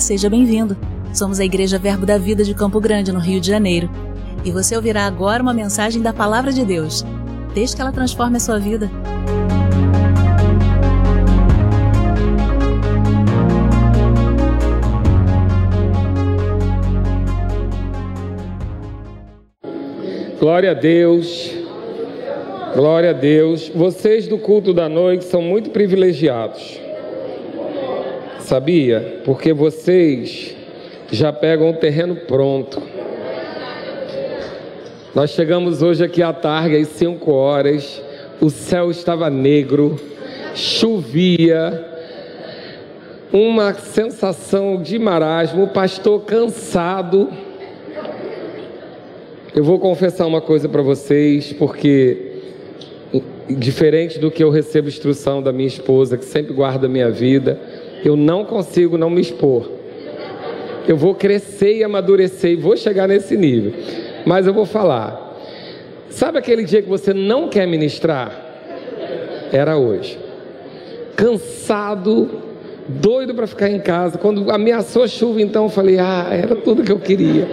Seja bem-vindo. Somos a Igreja Verbo da Vida de Campo Grande, no Rio de Janeiro. E você ouvirá agora uma mensagem da Palavra de Deus. Desde que ela transforme a sua vida. Glória a Deus. Glória a Deus. Vocês do culto da noite são muito privilegiados. Sabia? Porque vocês já pegam o terreno pronto. Nós chegamos hoje aqui à tarde, às 5 horas. O céu estava negro, chovia, uma sensação de marasmo, o pastor cansado. Eu vou confessar uma coisa para vocês, porque diferente do que eu recebo instrução da minha esposa, que sempre guarda a minha vida, eu não consigo não me expor. Eu vou crescer e amadurecer e vou chegar nesse nível. Mas eu vou falar. Sabe aquele dia que você não quer ministrar? Era hoje. Cansado, doido para ficar em casa. Quando ameaçou a chuva, então eu falei: "Ah, era tudo que eu queria".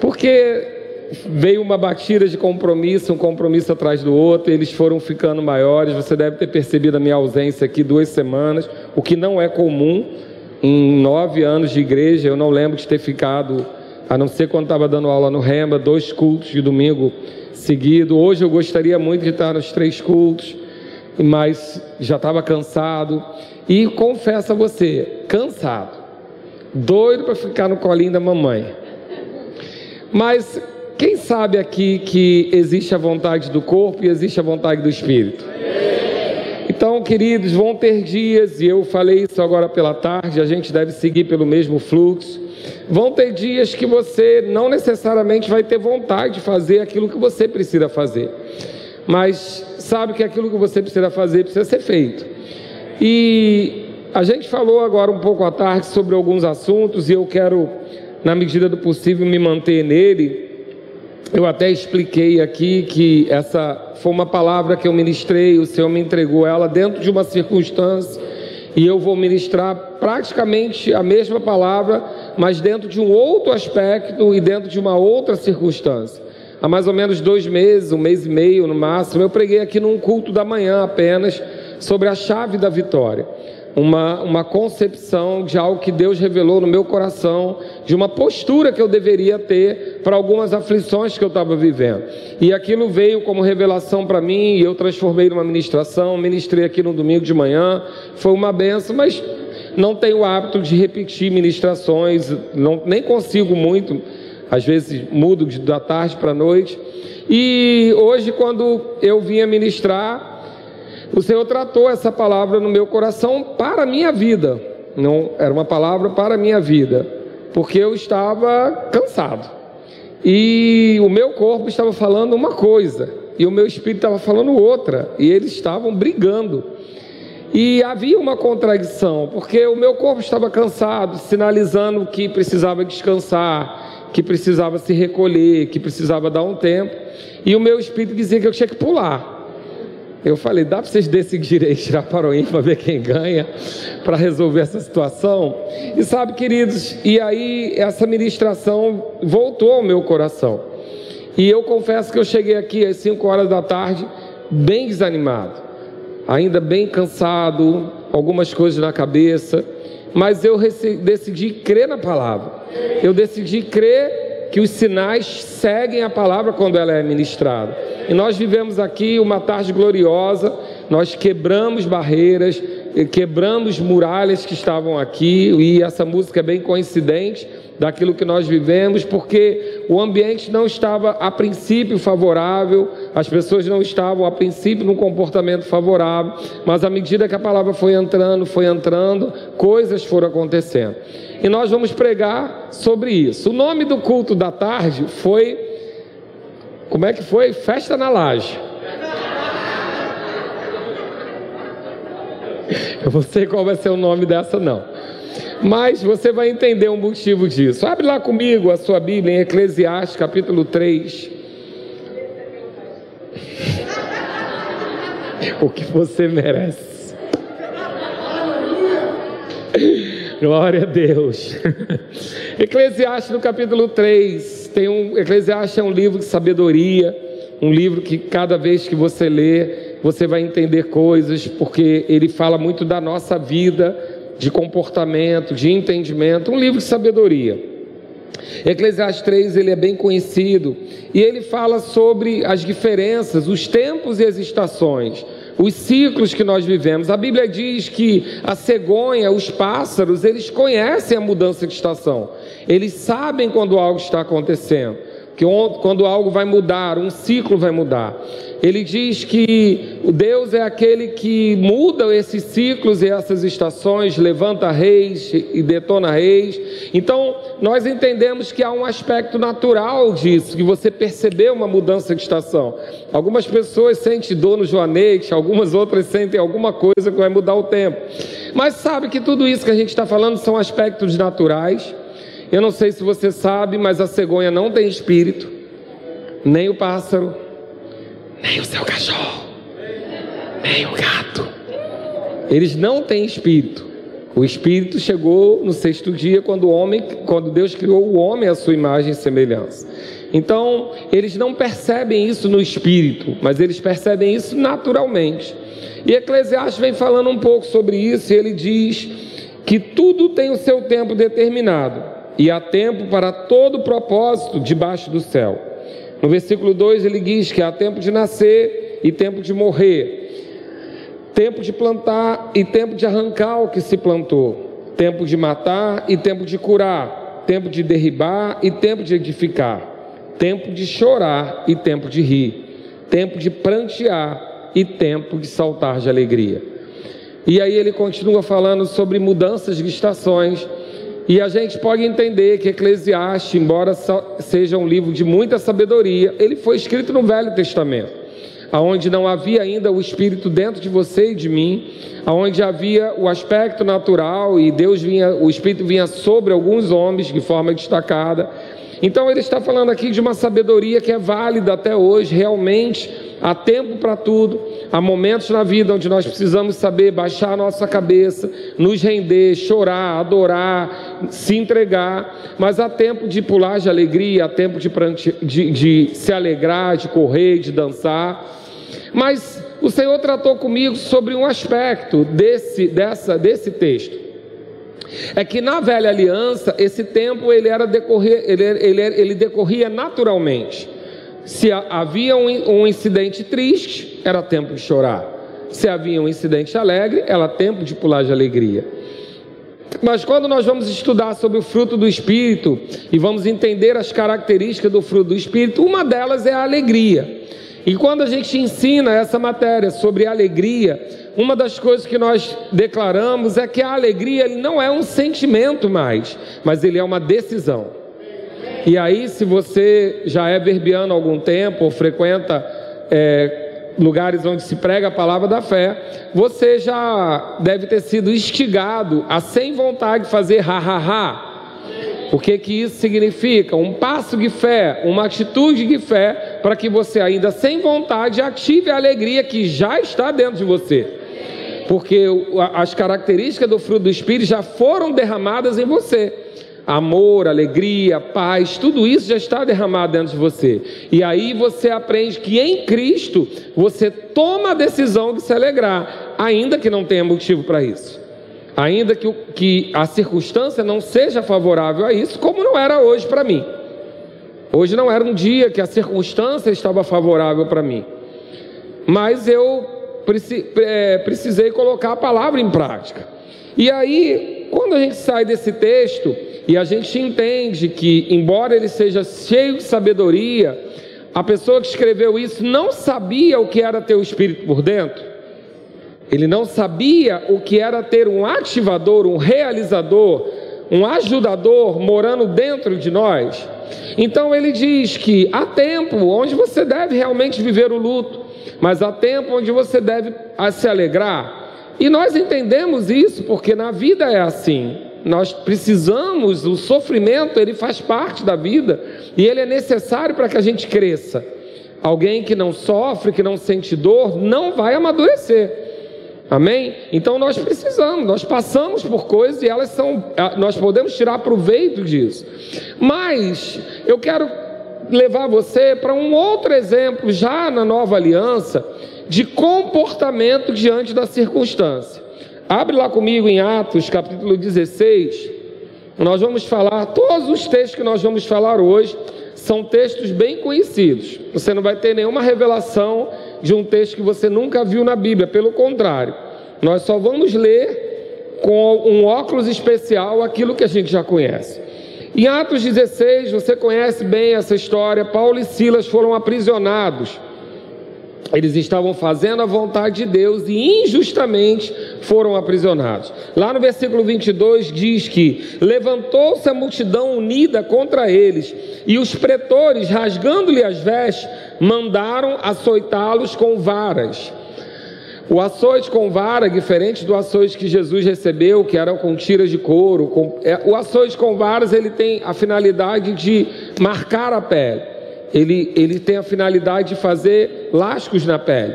Porque veio uma batida de compromisso, um compromisso atrás do outro, eles foram ficando maiores. Você deve ter percebido a minha ausência aqui duas semanas, o que não é comum. Em nove anos de igreja, eu não lembro de ter ficado, a não ser quando estava dando aula no Rema, dois cultos de domingo seguido. Hoje eu gostaria muito de estar nos três cultos, mas já estava cansado. E confesso a você, cansado, doido para ficar no colinho da mamãe. Mas quem sabe aqui que existe a vontade do corpo e existe a vontade do espírito? Então, queridos, vão ter dias, e eu falei isso agora pela tarde, a gente deve seguir pelo mesmo fluxo. Vão ter dias que você não necessariamente vai ter vontade de fazer aquilo que você precisa fazer, mas sabe que aquilo que você precisa fazer precisa ser feito. E a gente falou agora um pouco à tarde sobre alguns assuntos, e eu quero, na medida do possível, me manter nele eu até expliquei aqui que essa foi uma palavra que eu ministrei, o Senhor me entregou ela dentro de uma circunstância, e eu vou ministrar praticamente a mesma palavra, mas dentro de um outro aspecto e dentro de uma outra circunstância. Há mais ou menos dois meses, um mês e meio no máximo, eu preguei aqui num culto da manhã apenas sobre a chave da vitória uma, uma concepção de algo que Deus revelou no meu coração, de uma postura que eu deveria ter para algumas aflições que eu estava vivendo. E aquilo veio como revelação para mim, e eu transformei numa ministração, ministrei aqui no domingo de manhã, foi uma benção, mas não tenho o hábito de repetir ministrações, não, nem consigo muito, às vezes mudo da tarde para a noite. E hoje, quando eu vinha ministrar, o Senhor tratou essa palavra no meu coração para a minha vida. Não era uma palavra para a minha vida, porque eu estava cansado. E o meu corpo estava falando uma coisa, e o meu espírito estava falando outra, e eles estavam brigando. E havia uma contradição, porque o meu corpo estava cansado, sinalizando que precisava descansar, que precisava se recolher, que precisava dar um tempo, e o meu espírito dizia que eu tinha que pular. Eu falei, dá para vocês decidirem tirar para o ímpar ver quem ganha, para resolver essa situação? E sabe, queridos, e aí essa ministração voltou ao meu coração. E eu confesso que eu cheguei aqui às 5 horas da tarde, bem desanimado, ainda bem cansado, algumas coisas na cabeça, mas eu decidi crer na palavra. Eu decidi crer que os sinais seguem a palavra quando ela é ministrada. E nós vivemos aqui uma tarde gloriosa, nós quebramos barreiras, quebramos muralhas que estavam aqui, e essa música é bem coincidente daquilo que nós vivemos, porque o ambiente não estava a princípio favorável, as pessoas não estavam a princípio num comportamento favorável, mas à medida que a palavra foi entrando, foi entrando, coisas foram acontecendo. E nós vamos pregar sobre isso. O nome do culto da tarde foi como é que foi? Festa na laje. Eu não sei qual vai ser o nome dessa, não. Mas você vai entender o motivo disso. Abre lá comigo a sua Bíblia em Eclesiastes, capítulo 3. o que você merece. Glória a Deus. Eclesiastes no capítulo 3, tem um Eclesiastes é um livro de sabedoria, um livro que cada vez que você lê, você vai entender coisas, porque ele fala muito da nossa vida, de comportamento, de entendimento, um livro de sabedoria. Eclesiastes 3 ele é bem conhecido e ele fala sobre as diferenças, os tempos e as estações os ciclos que nós vivemos. A Bíblia diz que a cegonha, os pássaros, eles conhecem a mudança de estação. Eles sabem quando algo está acontecendo, que quando algo vai mudar, um ciclo vai mudar. Ele diz que Deus é aquele que muda esses ciclos e essas estações, levanta reis e detona reis. Então, nós entendemos que há um aspecto natural disso, que você percebeu uma mudança de estação. Algumas pessoas sentem dor no joanete, algumas outras sentem alguma coisa que vai mudar o tempo. Mas sabe que tudo isso que a gente está falando são aspectos naturais. Eu não sei se você sabe, mas a cegonha não tem espírito, nem o pássaro nem o seu cachorro, nem o gato. Eles não têm espírito. O espírito chegou no sexto dia quando o homem, quando Deus criou o homem à sua imagem e semelhança. Então, eles não percebem isso no espírito, mas eles percebem isso naturalmente. E Eclesiastes vem falando um pouco sobre isso, e ele diz que tudo tem o seu tempo determinado, e há tempo para todo propósito debaixo do céu. No versículo 2 ele diz que há tempo de nascer e tempo de morrer, tempo de plantar e tempo de arrancar o que se plantou, tempo de matar e tempo de curar, tempo de derribar e tempo de edificar, tempo de chorar e tempo de rir, tempo de prantear e tempo de saltar de alegria. E aí ele continua falando sobre mudanças de estações e a gente pode entender que Eclesiastes, embora seja um livro de muita sabedoria, ele foi escrito no Velho Testamento, aonde não havia ainda o Espírito dentro de você e de mim, aonde havia o aspecto natural e Deus vinha, o Espírito vinha sobre alguns homens de forma destacada. Então ele está falando aqui de uma sabedoria que é válida até hoje, realmente há tempo para tudo, há momentos na vida onde nós precisamos saber baixar a nossa cabeça, nos render, chorar, adorar, se entregar, mas há tempo de pular de alegria, há tempo de, de, de se alegrar, de correr, de dançar. Mas o Senhor tratou comigo sobre um aspecto desse, dessa, desse texto. É que na velha aliança, esse tempo ele era decorrer, ele, ele, ele decorria naturalmente. Se havia um, um incidente triste, era tempo de chorar. Se havia um incidente alegre, era tempo de pular de alegria. Mas quando nós vamos estudar sobre o fruto do Espírito e vamos entender as características do fruto do Espírito, uma delas é a alegria. E quando a gente ensina essa matéria sobre alegria, uma das coisas que nós declaramos é que a alegria não é um sentimento mais, mas ele é uma decisão. E aí, se você já é verbiano há algum tempo, ou frequenta é, lugares onde se prega a palavra da fé, você já deve ter sido instigado a sem vontade fazer ha ha ha. O que que isso significa? Um passo de fé, uma atitude de fé, para que você ainda sem vontade ative a alegria que já está dentro de você. Porque as características do fruto do Espírito já foram derramadas em você amor, alegria, paz, tudo isso já está derramado dentro de você. E aí você aprende que em Cristo você toma a decisão de se alegrar, ainda que não tenha motivo para isso. Ainda que, que a circunstância não seja favorável a isso, como não era hoje para mim. Hoje não era um dia que a circunstância estava favorável para mim. Mas eu é, precisei colocar a palavra em prática. E aí, quando a gente sai desse texto, e a gente entende que, embora ele seja cheio de sabedoria, a pessoa que escreveu isso não sabia o que era ter o Espírito por dentro. Ele não sabia o que era ter um ativador, um realizador, um ajudador morando dentro de nós. Então ele diz que há tempo onde você deve realmente viver o luto, mas há tempo onde você deve se alegrar. E nós entendemos isso porque na vida é assim. Nós precisamos, o sofrimento, ele faz parte da vida e ele é necessário para que a gente cresça. Alguém que não sofre, que não sente dor, não vai amadurecer. Amém? Então nós precisamos, nós passamos por coisas e elas são, nós podemos tirar proveito disso. Mas eu quero levar você para um outro exemplo, já na nova aliança, de comportamento diante da circunstância. Abre lá comigo em Atos, capítulo 16. Nós vamos falar, todos os textos que nós vamos falar hoje são textos bem conhecidos. Você não vai ter nenhuma revelação de um texto que você nunca viu na Bíblia, pelo contrário, nós só vamos ler com um óculos especial aquilo que a gente já conhece. Em Atos 16, você conhece bem essa história. Paulo e Silas foram aprisionados. Eles estavam fazendo a vontade de Deus e injustamente foram aprisionados. Lá no versículo 22 diz que levantou-se a multidão unida contra eles, e os pretores, rasgando-lhe as vestes, mandaram açoitá-los com varas. O açoite com vara, diferente do açoite que Jesus recebeu, que eram com tiras de couro, com, é, o açoite com varas ele tem a finalidade de marcar a pele. Ele, ele tem a finalidade de fazer lascos na pele.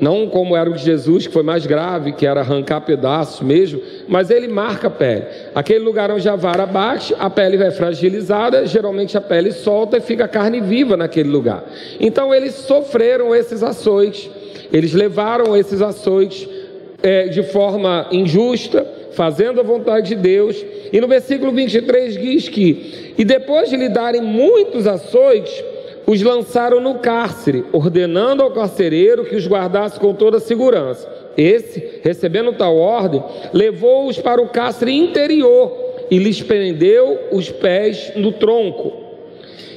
Não como era o de Jesus, que foi mais grave, que era arrancar pedaços mesmo, mas ele marca a pele. Aquele lugar onde a vara bate, a pele vai fragilizada, geralmente a pele solta e fica carne viva naquele lugar. Então eles sofreram esses açoites eles levaram esses açoites é, de forma injusta, fazendo a vontade de Deus. E no versículo 23 diz que: E depois de lhe darem muitos açoites, os lançaram no cárcere, ordenando ao carcereiro que os guardasse com toda segurança. Esse, recebendo tal ordem, levou-os para o cárcere interior e lhes prendeu os pés no tronco.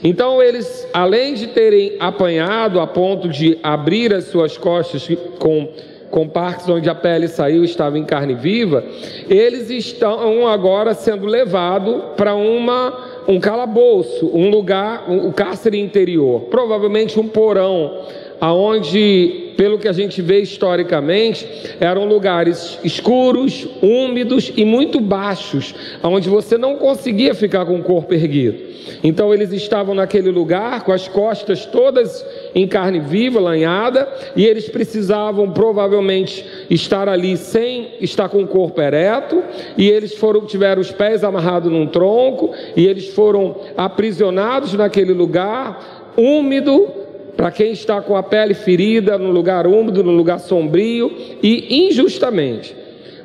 Então eles, além de terem apanhado a ponto de abrir as suas costas com, com partes onde a pele saiu estava em carne viva, eles estão agora sendo levados para uma um calabouço, um lugar, um, um cárcere interior, provavelmente um porão, aonde, pelo que a gente vê historicamente, eram lugares escuros, úmidos e muito baixos, aonde você não conseguia ficar com o corpo erguido. Então eles estavam naquele lugar com as costas todas em carne viva, lanhada, e eles precisavam provavelmente estar ali sem estar com o corpo ereto, e eles foram tiveram os pés amarrados num tronco, e eles foram aprisionados naquele lugar úmido, para quem está com a pele ferida, no lugar úmido, no lugar sombrio e injustamente.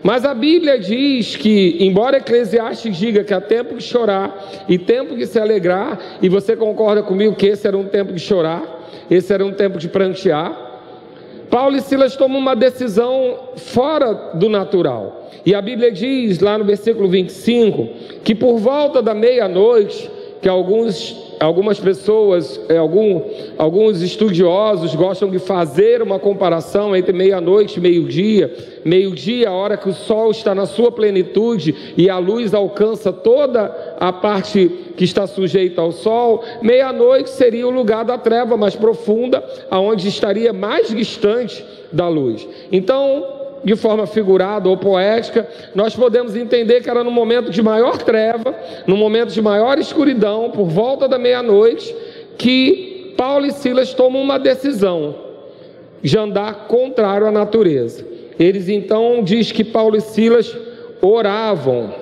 Mas a Bíblia diz que, embora Eclesiastes diga que há tempo de chorar e tempo de se alegrar, e você concorda comigo que esse era um tempo de chorar, esse era um tempo de prantear, Paulo e Silas tomam uma decisão fora do natural. E a Bíblia diz lá no versículo 25 que por volta da meia-noite, que alguns algumas pessoas, é, algum, alguns estudiosos gostam de fazer uma comparação entre meia-noite e meio-dia. Meio-dia, a hora que o sol está na sua plenitude e a luz alcança toda a parte que está sujeita ao sol. Meia-noite seria o lugar da treva mais profunda, aonde estaria mais distante da luz. Então, de forma figurada ou poética, nós podemos entender que era no momento de maior treva, no momento de maior escuridão, por volta da meia-noite, que Paulo e Silas tomam uma decisão de andar contrário à natureza. Eles então diz que Paulo e Silas oravam.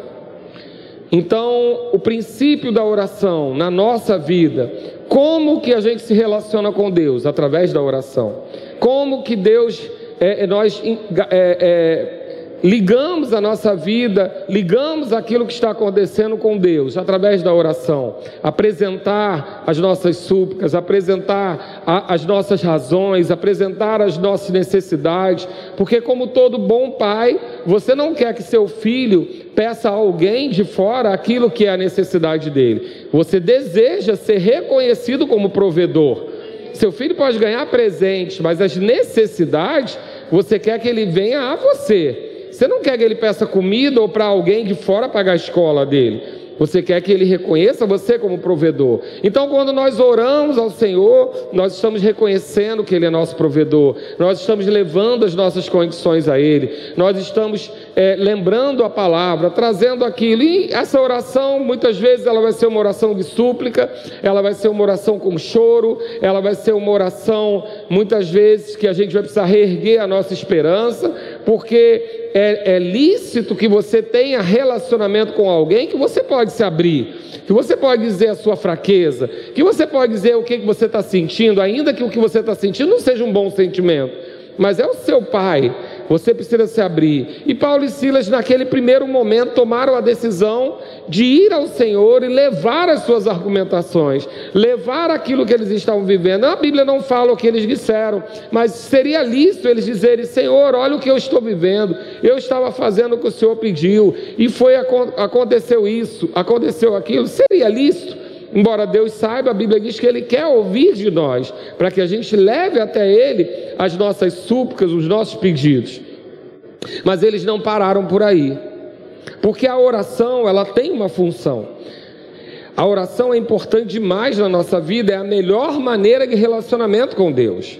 Então, o princípio da oração na nossa vida, como que a gente se relaciona com Deus através da oração? Como que Deus é, é, nós é, é, ligamos a nossa vida, ligamos aquilo que está acontecendo com Deus através da oração, apresentar as nossas súplicas, apresentar a, as nossas razões, apresentar as nossas necessidades, porque como todo bom pai, você não quer que seu filho peça a alguém de fora aquilo que é a necessidade dele. Você deseja ser reconhecido como provedor. Seu filho pode ganhar presentes, mas as necessidades, você quer que ele venha a você. Você não quer que ele peça comida ou para alguém de fora pagar a escola dele. Você quer que Ele reconheça você como provedor. Então, quando nós oramos ao Senhor, nós estamos reconhecendo que Ele é nosso provedor. Nós estamos levando as nossas condições a Ele. Nós estamos é, lembrando a palavra, trazendo aquilo. E essa oração, muitas vezes, ela vai ser uma oração de súplica. Ela vai ser uma oração com choro. Ela vai ser uma oração, muitas vezes, que a gente vai precisar reerguer a nossa esperança porque é, é lícito que você tenha relacionamento com alguém que você pode se abrir, que você pode dizer a sua fraqueza, que você pode dizer o que, que você está sentindo, ainda que o que você está sentindo não seja um bom sentimento, mas é o seu pai, você precisa se abrir. E Paulo e Silas, naquele primeiro momento, tomaram a decisão de ir ao Senhor e levar as suas argumentações, levar aquilo que eles estavam vivendo. A Bíblia não fala o que eles disseram, mas seria lícito eles dizerem: Senhor, olha o que eu estou vivendo, eu estava fazendo o que o Senhor pediu, e foi aconteceu isso, aconteceu aquilo. Seria lícito. Embora Deus saiba, a Bíblia diz que Ele quer ouvir de nós, para que a gente leve até Ele as nossas súplicas, os nossos pedidos. Mas eles não pararam por aí, porque a oração ela tem uma função. A oração é importante demais na nossa vida, é a melhor maneira de relacionamento com Deus.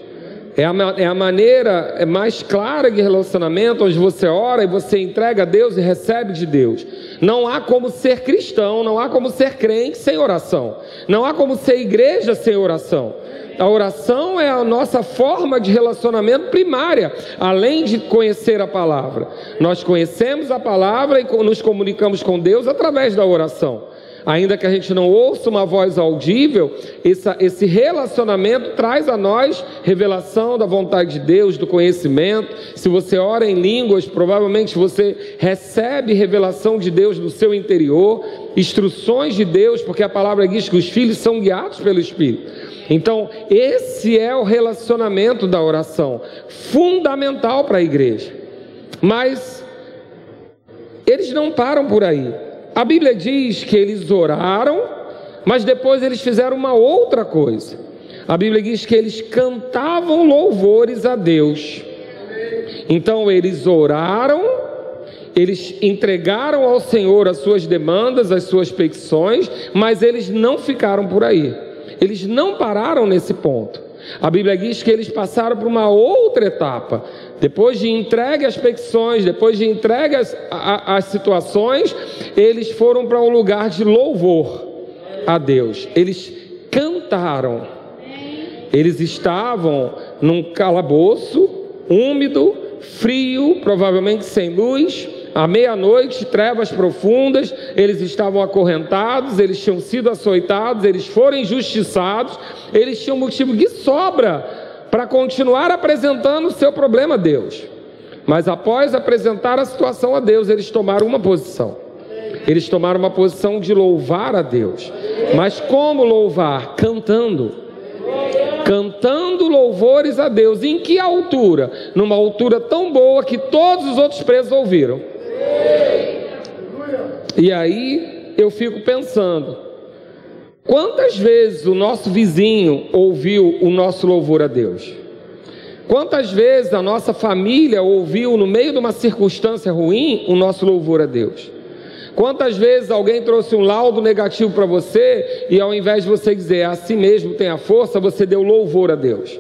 É a, é a maneira é mais clara de relacionamento, onde você ora e você entrega a Deus e recebe de Deus. Não há como ser cristão, não há como ser crente sem oração. Não há como ser igreja sem oração. A oração é a nossa forma de relacionamento primária, além de conhecer a palavra. Nós conhecemos a palavra e nos comunicamos com Deus através da oração ainda que a gente não ouça uma voz audível, essa, esse relacionamento traz a nós revelação da vontade de Deus, do conhecimento. Se você ora em línguas, provavelmente você recebe revelação de Deus no seu interior, instruções de Deus, porque a palavra diz que os filhos são guiados pelo Espírito. Então, esse é o relacionamento da oração, fundamental para a igreja. Mas eles não param por aí. A Bíblia diz que eles oraram, mas depois eles fizeram uma outra coisa. A Bíblia diz que eles cantavam louvores a Deus. Então eles oraram, eles entregaram ao Senhor as suas demandas, as suas petições, mas eles não ficaram por aí. Eles não pararam nesse ponto. A Bíblia diz que eles passaram por uma outra etapa. Depois de entregue as petições, depois de entregue as situações, eles foram para um lugar de louvor a Deus. Eles cantaram. Eles estavam num calabouço úmido, frio, provavelmente sem luz, à meia-noite, trevas profundas, eles estavam acorrentados, eles tinham sido açoitados, eles foram injustiçados, eles tinham motivo de sobra para continuar apresentando o seu problema a Deus. Mas após apresentar a situação a Deus, eles tomaram uma posição. Eles tomaram uma posição de louvar a Deus. Mas como louvar? Cantando. Cantando louvores a Deus. Em que altura? Numa altura tão boa que todos os outros presos ouviram. E aí eu fico pensando: quantas vezes o nosso vizinho ouviu o nosso louvor a Deus? Quantas vezes a nossa família ouviu, no meio de uma circunstância ruim, o nosso louvor a Deus? Quantas vezes alguém trouxe um laudo negativo para você e ao invés de você dizer a si mesmo tem a força, você deu louvor a Deus?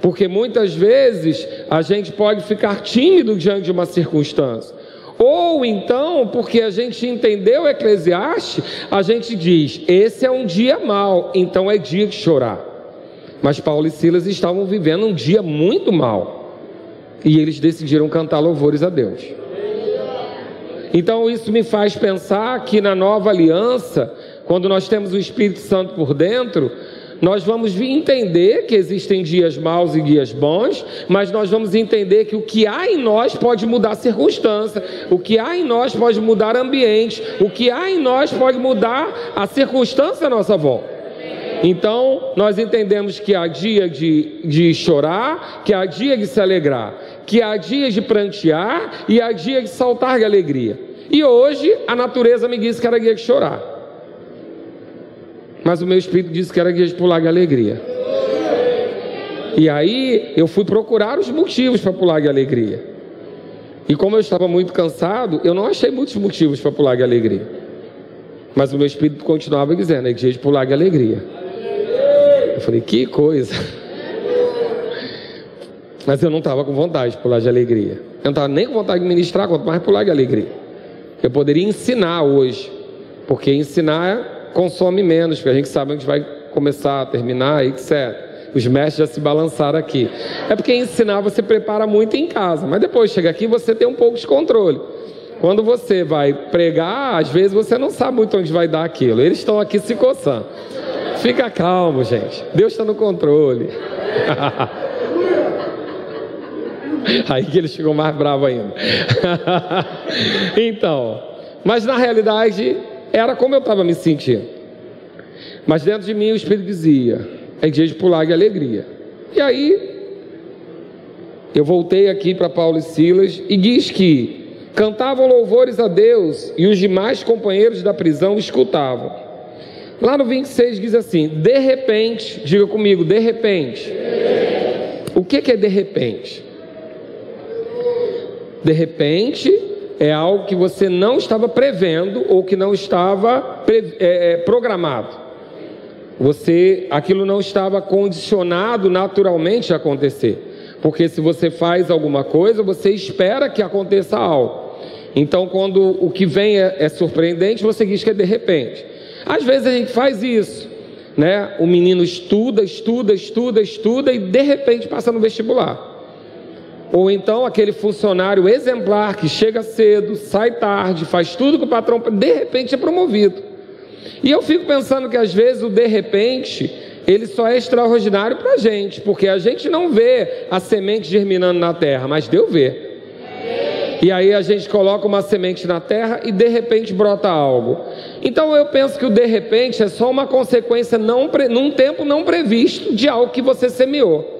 Porque muitas vezes a gente pode ficar tímido diante de uma circunstância. Ou então, porque a gente entendeu Eclesiastes, a gente diz: esse é um dia mau, então é dia de chorar. Mas Paulo e Silas estavam vivendo um dia muito mal. E eles decidiram cantar louvores a Deus. Então isso me faz pensar que na nova aliança, quando nós temos o Espírito Santo por dentro, nós vamos entender que existem dias maus e dias bons, mas nós vamos entender que o que há em nós pode mudar circunstância, o que há em nós pode mudar ambiente, o que há em nós pode mudar a circunstância à nossa volta. Então, nós entendemos que há dia de, de chorar, que há dia de se alegrar, que há dia de prantear e há dia de saltar de alegria. E hoje, a natureza me disse que era dia de chorar mas o meu espírito disse que era de pular de alegria. E aí eu fui procurar os motivos para pular de alegria. E como eu estava muito cansado, eu não achei muitos motivos para pular de alegria. Mas o meu espírito continuava dizendo: é de pular de alegria. Eu falei: que coisa. Mas eu não estava com vontade de pular de alegria. Eu não estava nem com vontade de ministrar, quanto mais pular de alegria. Eu poderia ensinar hoje, porque ensinar consome menos, porque a gente sabe onde vai começar, terminar, etc. Os mestres já se balançaram aqui. É porque ensinar você prepara muito em casa, mas depois chega aqui você tem um pouco de controle. Quando você vai pregar, às vezes você não sabe muito onde vai dar aquilo. Eles estão aqui se coçando. Fica calmo, gente. Deus está no controle. Aí que eles ficam mais bravos ainda. então, mas na realidade era como eu estava me sentindo. Mas dentro de mim o Espírito dizia: é dia de pular de alegria. E aí eu voltei aqui para Paulo e Silas e diz que cantavam louvores a Deus e os demais companheiros da prisão escutavam. Lá no 26 diz assim: de repente, diga comigo, de repente. O que, que é de repente? De repente é algo que você não estava prevendo ou que não estava é, é, programado. Você, aquilo não estava condicionado naturalmente a acontecer. Porque se você faz alguma coisa, você espera que aconteça algo. Então, quando o que vem é, é surpreendente, você diz que é de repente. Às vezes a gente faz isso, né? O menino estuda, estuda, estuda, estuda e de repente passa no vestibular. Ou então aquele funcionário exemplar que chega cedo, sai tarde, faz tudo que o patrão, de repente é promovido. E eu fico pensando que às vezes o de repente ele só é extraordinário para a gente, porque a gente não vê a semente germinando na terra, mas Deus vê. E aí a gente coloca uma semente na terra e de repente brota algo. Então eu penso que o de repente é só uma consequência não, num tempo não previsto de algo que você semeou.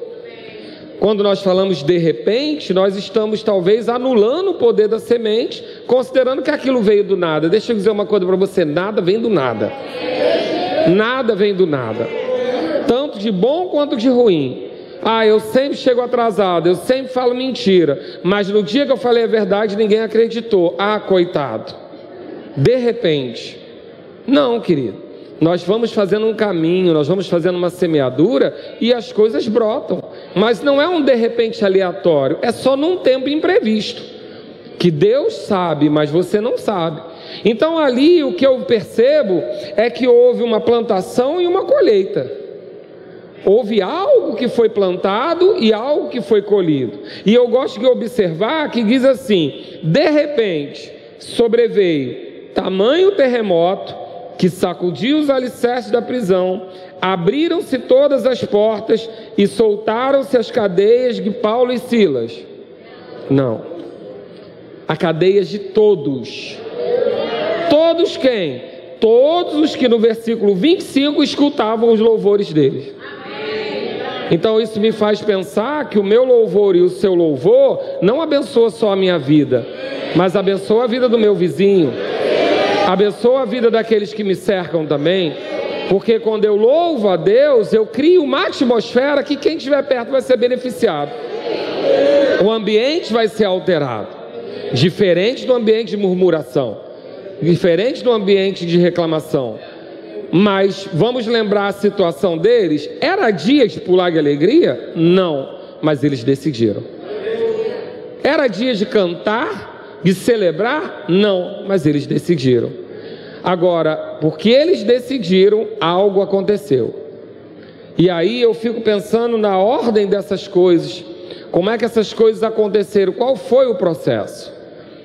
Quando nós falamos de repente, nós estamos talvez anulando o poder da semente, considerando que aquilo veio do nada. Deixa eu dizer uma coisa para você: nada vem do nada. Nada vem do nada. Tanto de bom quanto de ruim. Ah, eu sempre chego atrasado, eu sempre falo mentira, mas no dia que eu falei a verdade, ninguém acreditou. Ah, coitado. De repente. Não, querido. Nós vamos fazendo um caminho, nós vamos fazendo uma semeadura e as coisas brotam. Mas não é um de repente aleatório, é só num tempo imprevisto. Que Deus sabe, mas você não sabe. Então ali o que eu percebo é que houve uma plantação e uma colheita. Houve algo que foi plantado e algo que foi colhido. E eu gosto de observar que diz assim: de repente sobreveio tamanho terremoto que sacudiu os alicerces da prisão, abriram-se todas as portas e soltaram-se as cadeias de Paulo e Silas. Não, a cadeias de todos. Todos quem? Todos os que no versículo 25 escutavam os louvores deles. Então isso me faz pensar que o meu louvor e o seu louvor não abençoa só a minha vida, mas abençoa a vida do meu vizinho, abençoa a vida daqueles que me cercam também. Porque quando eu louvo a Deus, eu crio uma atmosfera que quem estiver perto vai ser beneficiado. O ambiente vai ser alterado, diferente do ambiente de murmuração, diferente do ambiente de reclamação. Mas vamos lembrar a situação deles? Era dia de pular de alegria? Não, mas eles decidiram. Era dia de cantar, de celebrar? Não, mas eles decidiram. Agora, porque eles decidiram, algo aconteceu. E aí eu fico pensando na ordem dessas coisas. Como é que essas coisas aconteceram? Qual foi o processo?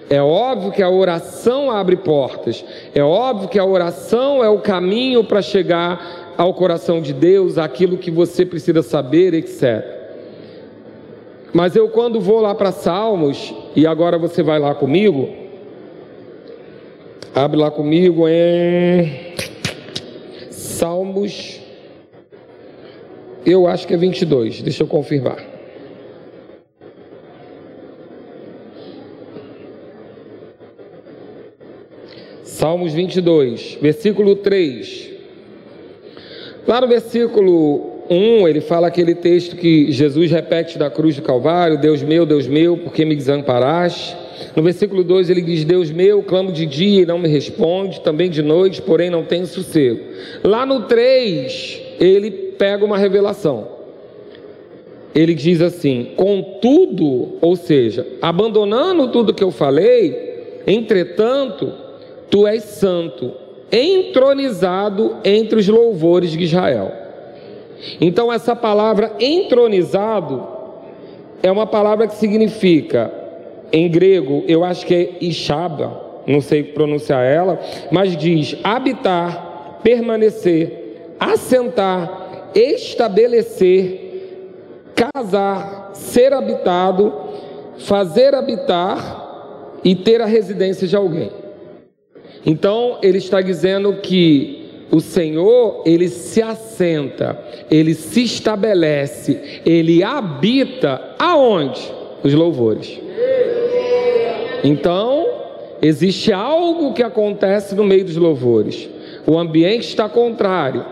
É óbvio que a oração abre portas. É óbvio que a oração é o caminho para chegar ao coração de Deus, aquilo que você precisa saber, etc. Mas eu, quando vou lá para Salmos, e agora você vai lá comigo, abre lá comigo em Salmos, eu acho que é 22, deixa eu confirmar. Salmos 22, versículo 3. Lá no versículo 1, ele fala aquele texto que Jesus repete da cruz do Calvário: Deus meu, Deus meu, por que me desamparaste? No versículo 2 ele diz: Deus meu, clamo de dia e não me responde, também de noite, porém não tenho sossego. Lá no 3, ele pega uma revelação. Ele diz assim: Contudo, ou seja, abandonando tudo que eu falei, entretanto, Tu és santo, entronizado entre os louvores de Israel. Então, essa palavra entronizado é uma palavra que significa, em grego, eu acho que é Ishaba, não sei pronunciar ela, mas diz habitar, permanecer, assentar, estabelecer, casar, ser habitado, fazer habitar e ter a residência de alguém. Então, ele está dizendo que o Senhor, ele se assenta, ele se estabelece, ele habita aonde? Os louvores. Então, existe algo que acontece no meio dos louvores. O ambiente está contrário,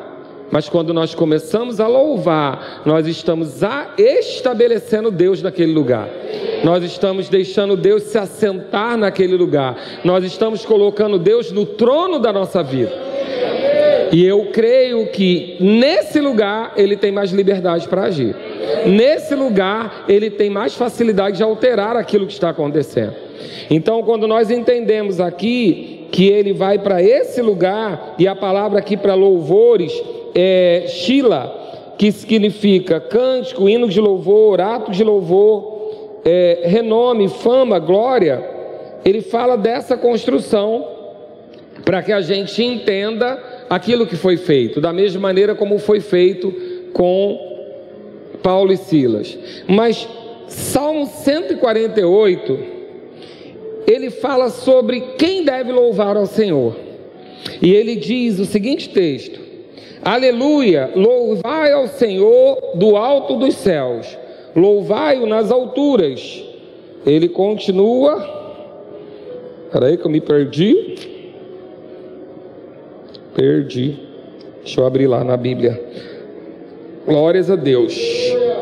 mas quando nós começamos a louvar, nós estamos estabelecendo Deus naquele lugar. Nós estamos deixando Deus se assentar naquele lugar. Nós estamos colocando Deus no trono da nossa vida. E eu creio que nesse lugar ele tem mais liberdade para agir. Nesse lugar ele tem mais facilidade de alterar aquilo que está acontecendo. Então, quando nós entendemos aqui que ele vai para esse lugar, e a palavra aqui para louvores é Shila, que significa cântico, hino de louvor, ato de louvor, é, renome, fama, glória, ele fala dessa construção para que a gente entenda aquilo que foi feito, da mesma maneira como foi feito com Paulo e Silas. Mas Salmo 148, ele fala sobre quem deve louvar ao Senhor. E ele diz o seguinte texto: Aleluia, louvai ao Senhor do alto dos céus, louvai-o nas alturas. Ele continua. Espera aí que eu me perdi. Perdi. Deixa eu abrir lá na Bíblia. Glórias a Deus.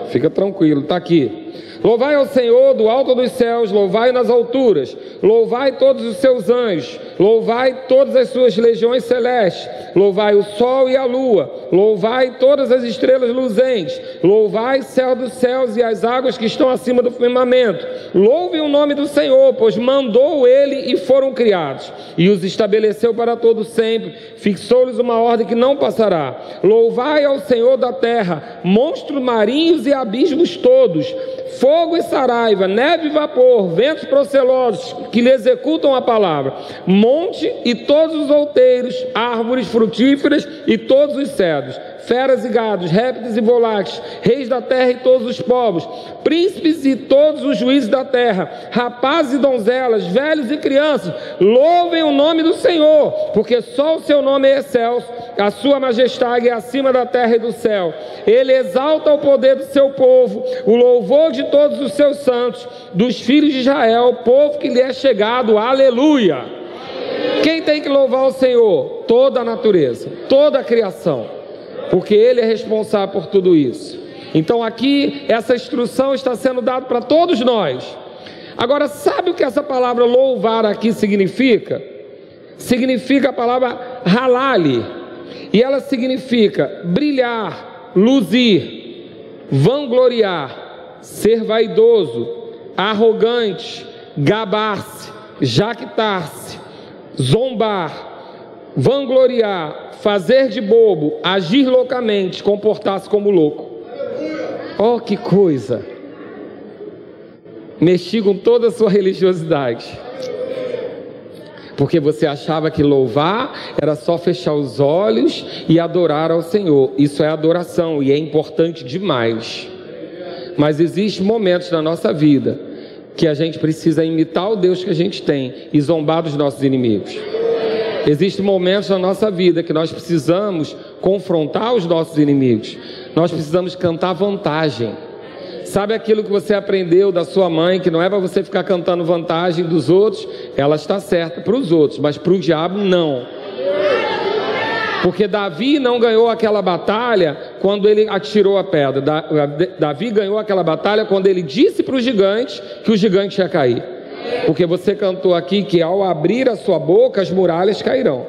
Fica tranquilo, está aqui. Louvai ao Senhor do alto dos céus, louvai nas alturas, louvai todos os seus anjos, louvai todas as suas legiões celestes, louvai o sol e a lua, louvai todas as estrelas luzentes, louvai céu dos céus e as águas que estão acima do firmamento. Louve o nome do Senhor, pois mandou ele e foram criados, e os estabeleceu para todo sempre, fixou-lhes uma ordem que não passará. Louvai ao Senhor da terra, monstros marinhos e abismos todos. Fogo e saraiva, neve e vapor, ventos procelosos que lhe executam a palavra, monte e todos os outeiros, árvores frutíferas e todos os cedros, feras e gados, répteis e voláteis, reis da terra e todos os povos, príncipes e todos os juízes da terra, rapazes e donzelas, velhos e crianças, louvem o nome do Senhor, porque só o seu nome é excelso, a sua majestade é acima da terra e do céu. Ele exalta o poder do seu povo, o louvor de todos os seus santos, dos filhos de Israel, povo que lhe é chegado. Aleluia! Quem tem que louvar o Senhor? Toda a natureza, toda a criação porque Ele é responsável por tudo isso. Então aqui essa instrução está sendo dada para todos nós. Agora, sabe o que essa palavra louvar aqui significa? Significa a palavra halali, e ela significa brilhar, luzir, vangloriar, ser vaidoso, arrogante, gabar-se, jactar-se, zombar, vangloriar, fazer de bobo, agir loucamente, comportar-se como louco. Oh, que coisa! Mexi com toda a sua religiosidade. Porque você achava que louvar era só fechar os olhos e adorar ao Senhor. Isso é adoração e é importante demais. Mas existem momentos na nossa vida que a gente precisa imitar o Deus que a gente tem e zombar dos nossos inimigos. Existem momentos na nossa vida que nós precisamos confrontar os nossos inimigos. Nós precisamos cantar vantagem. Sabe aquilo que você aprendeu da sua mãe, que não é para você ficar cantando vantagem dos outros? Ela está certa para os outros, mas para o diabo não. Porque Davi não ganhou aquela batalha quando ele atirou a pedra. Davi ganhou aquela batalha quando ele disse para o gigante que o gigante ia cair. Porque você cantou aqui que ao abrir a sua boca as muralhas cairão.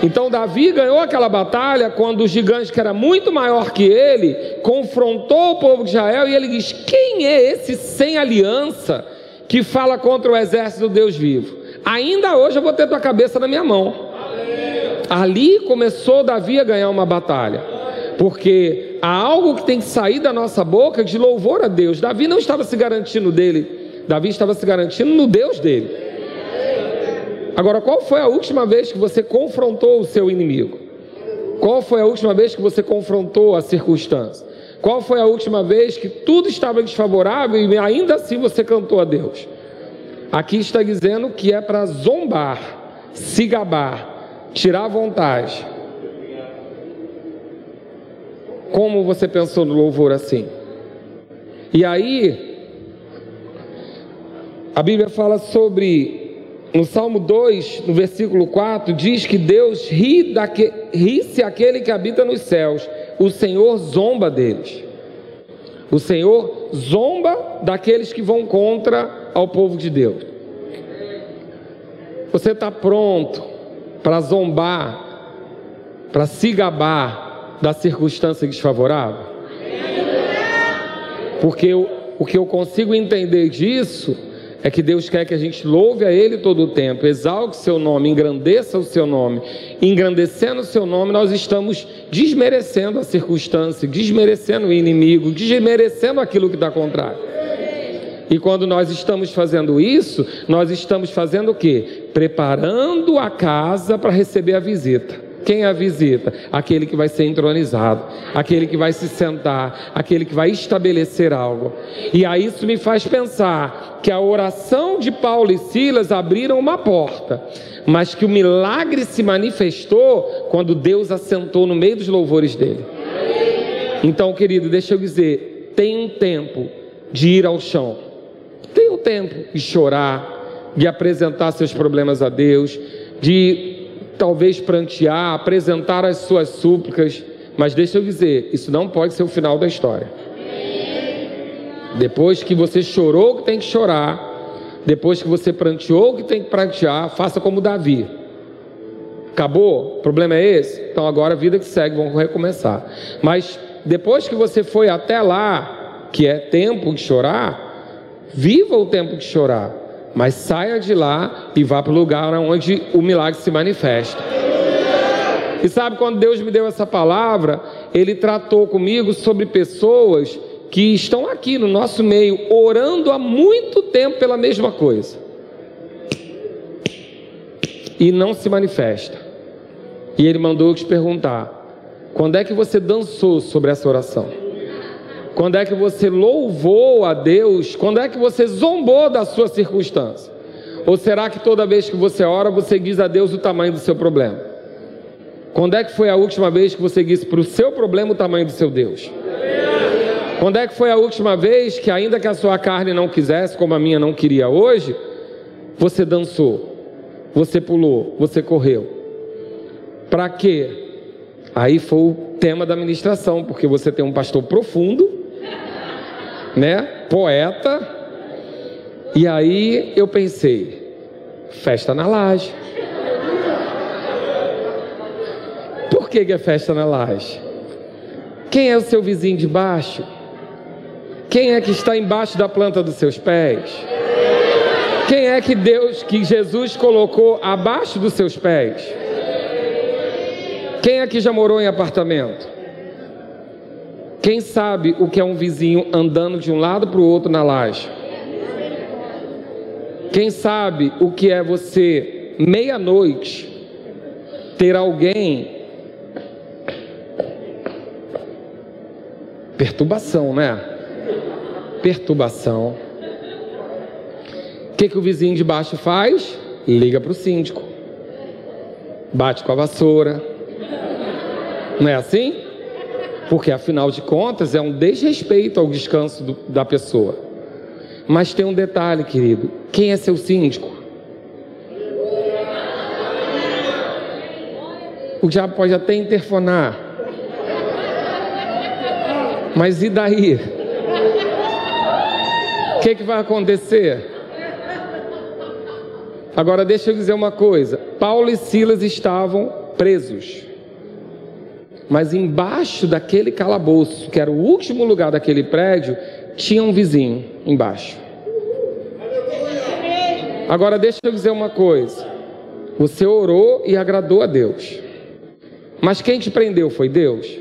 Então Davi ganhou aquela batalha quando o gigante que era muito maior que ele confrontou o povo de Israel e ele diz: "Quem é esse sem aliança que fala contra o exército do Deus vivo? Ainda hoje eu vou ter tua cabeça na minha mão." Ali começou Davi a ganhar uma batalha. Porque há algo que tem que sair da nossa boca de louvor a Deus. Davi não estava se garantindo dele, Davi estava se garantindo no Deus dele. Agora, qual foi a última vez que você confrontou o seu inimigo? Qual foi a última vez que você confrontou a circunstância? Qual foi a última vez que tudo estava desfavorável e ainda assim você cantou a Deus? Aqui está dizendo que é para zombar, se gabar, tirar vontade. Como você pensou no louvor assim? E aí, a Bíblia fala sobre, no Salmo 2, no versículo 4, diz que Deus ri, daque, ri-se aquele que habita nos céus, o Senhor zomba deles. O Senhor zomba daqueles que vão contra ao povo de Deus. Você está pronto para zombar, para se gabar da circunstância desfavorável? Porque eu, o que eu consigo entender disso é que Deus quer que a gente louve a Ele todo o tempo, exalte seu nome, engrandeça o seu nome. Engrandecendo o seu nome, nós estamos desmerecendo a circunstância, desmerecendo o inimigo, desmerecendo aquilo que está contrário. E quando nós estamos fazendo isso, nós estamos fazendo o quê? Preparando a casa para receber a visita. Quem a visita? Aquele que vai ser entronizado, aquele que vai se sentar, aquele que vai estabelecer algo. E aí isso me faz pensar que a oração de Paulo e Silas abriram uma porta, mas que o milagre se manifestou quando Deus assentou no meio dos louvores dele. Então, querido, deixa eu dizer, tem um tempo de ir ao chão. Tem um tempo de chorar, de apresentar seus problemas a Deus, de talvez prantear, apresentar as suas súplicas, mas deixa eu dizer, isso não pode ser o final da história. Depois que você chorou que tem que chorar, depois que você pranteou que tem que prantear, faça como Davi. Acabou? O problema é esse? Então agora a vida que segue, vamos recomeçar. Mas depois que você foi até lá, que é tempo de chorar, viva o tempo de chorar mas saia de lá e vá para o lugar onde o milagre se manifesta. E sabe quando Deus me deu essa palavra, Ele tratou comigo sobre pessoas que estão aqui no nosso meio, orando há muito tempo pela mesma coisa. E não se manifesta. E Ele mandou eu te perguntar: quando é que você dançou sobre essa oração? Quando é que você louvou a Deus? Quando é que você zombou da sua circunstância? Ou será que toda vez que você ora, você diz a Deus o tamanho do seu problema? Quando é que foi a última vez que você disse para o seu problema o tamanho do seu Deus? Quando é que foi a última vez que, ainda que a sua carne não quisesse, como a minha não queria hoje, você dançou, você pulou, você correu? Para quê? Aí foi o tema da ministração, porque você tem um pastor profundo né? Poeta. E aí eu pensei, festa na laje. Por que, que é festa na laje? Quem é o seu vizinho de baixo? Quem é que está embaixo da planta dos seus pés? Quem é que Deus, que Jesus colocou abaixo dos seus pés? Quem é que já morou em apartamento? Quem sabe o que é um vizinho andando de um lado para o outro na laje? Quem sabe o que é você, meia-noite, ter alguém. Perturbação, né? Perturbação. O que, que o vizinho de baixo faz? Liga para o síndico. Bate com a vassoura. Não é assim? Porque afinal de contas é um desrespeito ao descanso do, da pessoa. Mas tem um detalhe, querido: quem é seu síndico? O diabo pode até interfonar, mas e daí? O que, que vai acontecer? Agora deixa eu dizer uma coisa: Paulo e Silas estavam presos. Mas embaixo daquele calabouço, que era o último lugar daquele prédio, tinha um vizinho embaixo. Agora deixa eu dizer uma coisa. Você orou e agradou a Deus. Mas quem te prendeu foi Deus?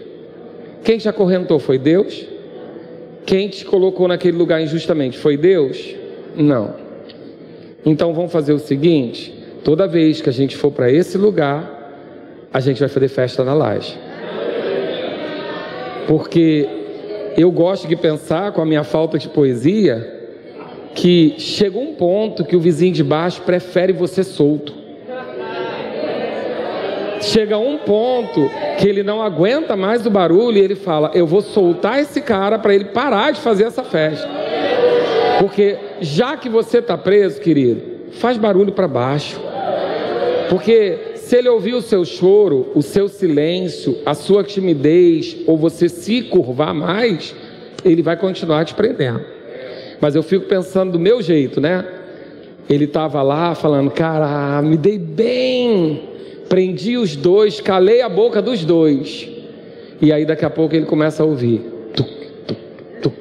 Quem te acorrentou foi Deus? Quem te colocou naquele lugar injustamente foi Deus? Não. Então vamos fazer o seguinte: toda vez que a gente for para esse lugar, a gente vai fazer festa na laje. Porque eu gosto de pensar, com a minha falta de poesia, que chegou um ponto que o vizinho de baixo prefere você solto. Chega um ponto que ele não aguenta mais o barulho e ele fala: Eu vou soltar esse cara para ele parar de fazer essa festa. Porque já que você está preso, querido, faz barulho para baixo. Porque se ele ouvir o seu choro, o seu silêncio, a sua timidez, ou você se curvar mais, ele vai continuar te prendendo. Mas eu fico pensando do meu jeito, né? Ele estava lá falando, cara, me dei bem, prendi os dois, calei a boca dos dois. E aí daqui a pouco ele começa a ouvir. Tuc, tuc, tuc,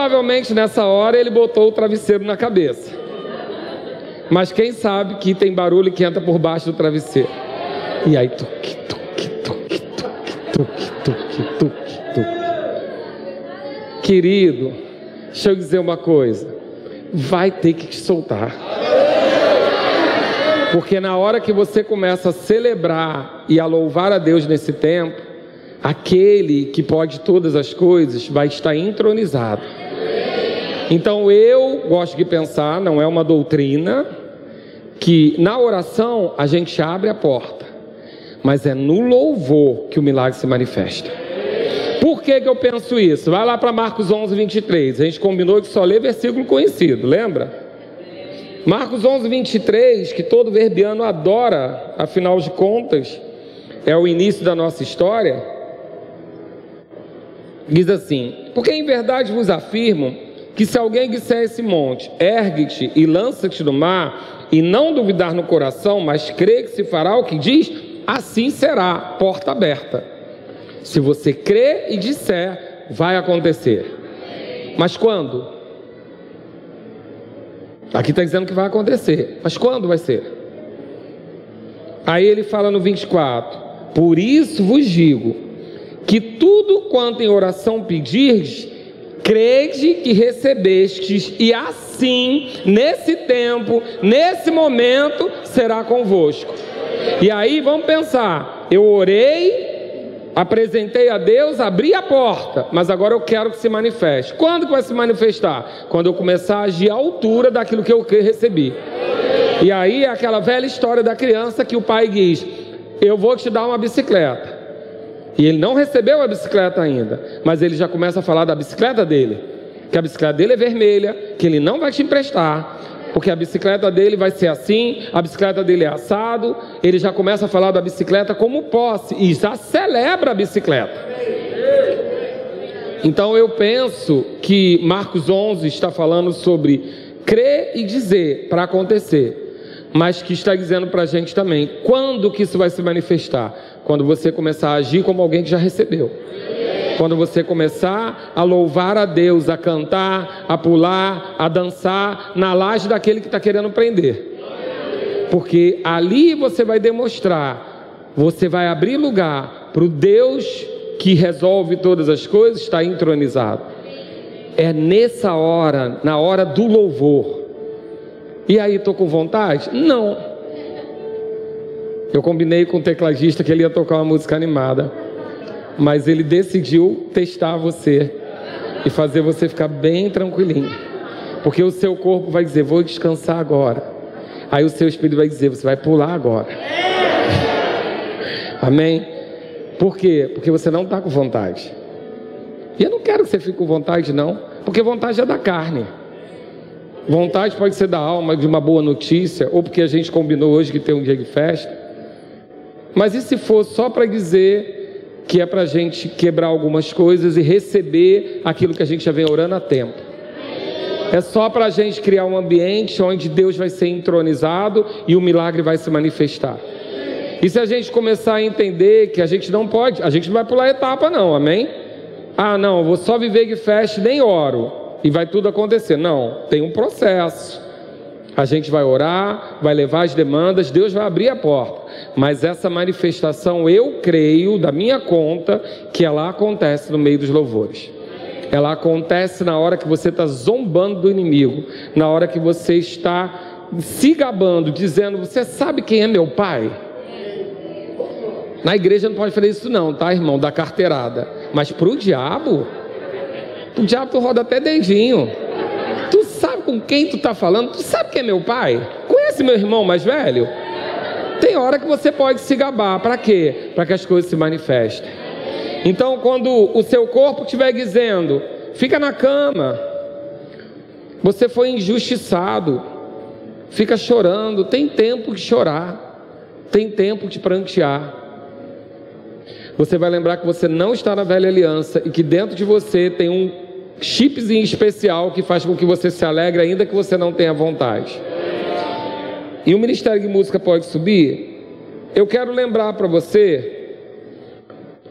Provavelmente nessa hora ele botou o travesseiro na cabeça. Mas quem sabe que tem barulho que entra por baixo do travesseiro. E aí tuque, tuque, tuque, tuque, tuque, tuque, tuque, tuque. Querido, deixa eu dizer uma coisa. Vai ter que te soltar. Porque na hora que você começa a celebrar e a louvar a Deus nesse tempo, aquele que pode todas as coisas vai estar entronizado. Então eu gosto de pensar, não é uma doutrina, que na oração a gente abre a porta, mas é no louvor que o milagre se manifesta. Por que, que eu penso isso? Vai lá para Marcos 11, 23. A gente combinou de só ler versículo conhecido, lembra? Marcos 11, 23, que todo verbiano adora, afinal de contas, é o início da nossa história. Diz assim: Porque em verdade vos afirmo que se alguém disser esse monte, ergue-te e lança-te no mar, e não duvidar no coração, mas crê que se fará o que diz, assim será, porta aberta. Se você crê e disser, vai acontecer. Mas quando? Aqui está dizendo que vai acontecer. Mas quando vai ser? Aí ele fala no 24: Por isso vos digo que tudo quanto em oração pedirdes, crede que recebestes, e assim, nesse tempo, nesse momento, será convosco. E aí vamos pensar: eu orei, apresentei a Deus, abri a porta, mas agora eu quero que se manifeste. Quando que vai se manifestar? Quando eu começar a agir à altura daquilo que eu recebi. E aí é aquela velha história da criança que o pai diz: Eu vou te dar uma bicicleta. E ele não recebeu a bicicleta ainda, mas ele já começa a falar da bicicleta dele. Que a bicicleta dele é vermelha, que ele não vai te emprestar, porque a bicicleta dele vai ser assim, a bicicleta dele é assado. Ele já começa a falar da bicicleta como posse e já celebra a bicicleta. Então eu penso que Marcos 11 está falando sobre crer e dizer para acontecer, mas que está dizendo para a gente também quando que isso vai se manifestar. Quando você começar a agir como alguém que já recebeu. Quando você começar a louvar a Deus, a cantar, a pular, a dançar na laje daquele que está querendo prender. Porque ali você vai demonstrar, você vai abrir lugar para o Deus que resolve todas as coisas estar entronizado. É nessa hora, na hora do louvor. E aí, estou com vontade? Não. Eu combinei com o tecladista que ele ia tocar uma música animada, mas ele decidiu testar você e fazer você ficar bem tranquilinho, porque o seu corpo vai dizer: Vou descansar agora. Aí o seu espírito vai dizer: Você vai pular agora. Amém? Por quê? Porque você não está com vontade. E eu não quero que você fique com vontade, não, porque vontade é da carne. Vontade pode ser da alma, de uma boa notícia, ou porque a gente combinou hoje que tem um dia de festa. Mas e se for só para dizer que é para a gente quebrar algumas coisas e receber aquilo que a gente já vem orando há tempo? É só para a gente criar um ambiente onde Deus vai ser entronizado e o milagre vai se manifestar. E se a gente começar a entender que a gente não pode, a gente não vai pular etapa, não, amém? Ah, não, vou só viver de festa nem oro e vai tudo acontecer. Não, tem um processo. A gente vai orar, vai levar as demandas, Deus vai abrir a porta. Mas essa manifestação, eu creio, da minha conta, que ela acontece no meio dos louvores. Ela acontece na hora que você está zombando do inimigo, na hora que você está se gabando, dizendo: Você sabe quem é meu pai? Na igreja não pode fazer isso, não, tá, irmão? Da carteirada. Mas para o diabo, o diabo tu roda até dedinho. Tu sabe com quem tu está falando? Tu sabe quem é meu pai? Conhece meu irmão mais velho? Tem hora que você pode se gabar. Para quê? Para que as coisas se manifestem. Então, quando o seu corpo estiver dizendo, fica na cama, você foi injustiçado, fica chorando, tem tempo de chorar, tem tempo de prantear. Você vai lembrar que você não está na velha aliança e que dentro de você tem um chipzinho especial que faz com que você se alegre, ainda que você não tenha vontade. E o Ministério de Música pode subir? Eu quero lembrar para você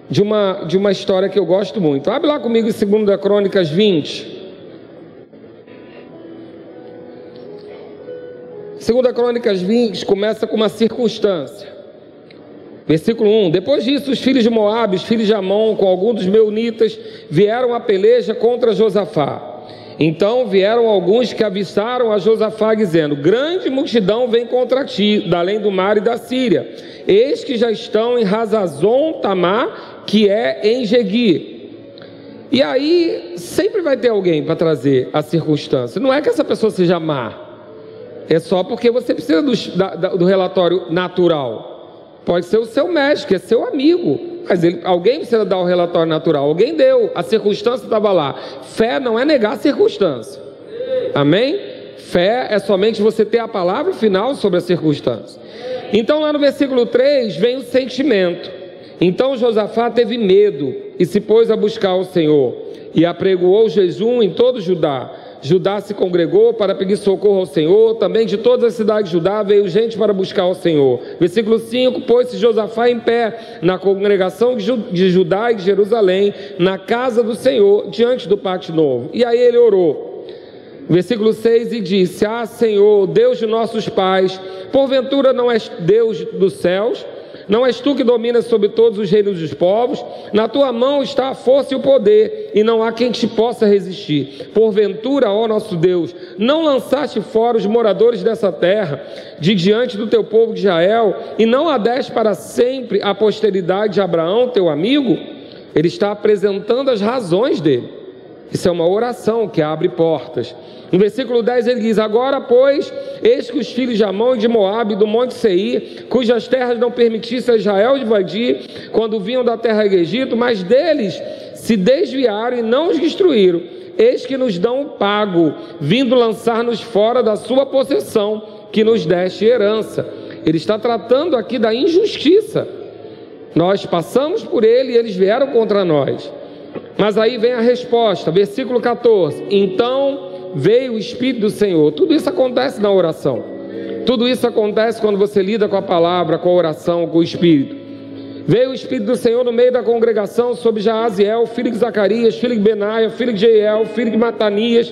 de uma, de uma história que eu gosto muito. Abre lá comigo em 2 Crônicas 20. 2 Crônicas 20 começa com uma circunstância. Versículo 1: Depois disso, os filhos de Moabe, os filhos de Amon, com alguns dos meunitas, vieram a peleja contra Josafá. Então vieram alguns que avistaram a Josafá, dizendo: Grande multidão vem contra ti, da além do mar e da Síria. Eis que já estão em Razazon Tamar que é em Jegui. E aí sempre vai ter alguém para trazer a circunstância. Não é que essa pessoa seja má, é só porque você precisa do, da, do relatório natural. Pode ser o seu médico, é seu amigo. Mas ele, alguém precisa dar o relatório natural. Alguém deu, a circunstância estava lá. Fé não é negar a circunstância. Amém? Fé é somente você ter a palavra final sobre a circunstância. Então, lá no versículo 3, vem o sentimento. Então Josafá teve medo e se pôs a buscar o Senhor e apregoou jejum em todo Judá. Judá se congregou para pedir socorro ao Senhor, também de todas as cidades de Judá veio gente para buscar o Senhor. Versículo 5: Pôs-se Josafá em pé na congregação de Judá e de Jerusalém, na casa do Senhor, diante do pátio novo. E aí ele orou. Versículo 6: E disse: Ah, Senhor, Deus de nossos pais, porventura não és Deus dos céus? Não és tu que dominas sobre todos os reinos dos povos? Na tua mão está a força e o poder, e não há quem te possa resistir. Porventura, ó nosso Deus, não lançaste fora os moradores dessa terra, de diante do teu povo de Israel, e não adeste para sempre a posteridade de Abraão, teu amigo? Ele está apresentando as razões dele. Isso é uma oração que abre portas. No versículo 10 ele diz: Agora, pois, eis que os filhos de Amon e de Moabe, do monte Seir, cujas terras não permitissem a Israel invadir, quando vinham da terra do Egito, mas deles se desviaram e não os destruíram. Eis que nos dão o pago, vindo lançar-nos fora da sua possessão, que nos deste herança. Ele está tratando aqui da injustiça. Nós passamos por ele e eles vieram contra nós. Mas aí vem a resposta, versículo 14: Então veio o Espírito do Senhor. Tudo isso acontece na oração. Tudo isso acontece quando você lida com a palavra, com a oração, com o Espírito. Veio o Espírito do Senhor no meio da congregação sobre Jaaziel, filho de Zacarias, filho de Benaia, filho de Jeiel, filho de Matanias,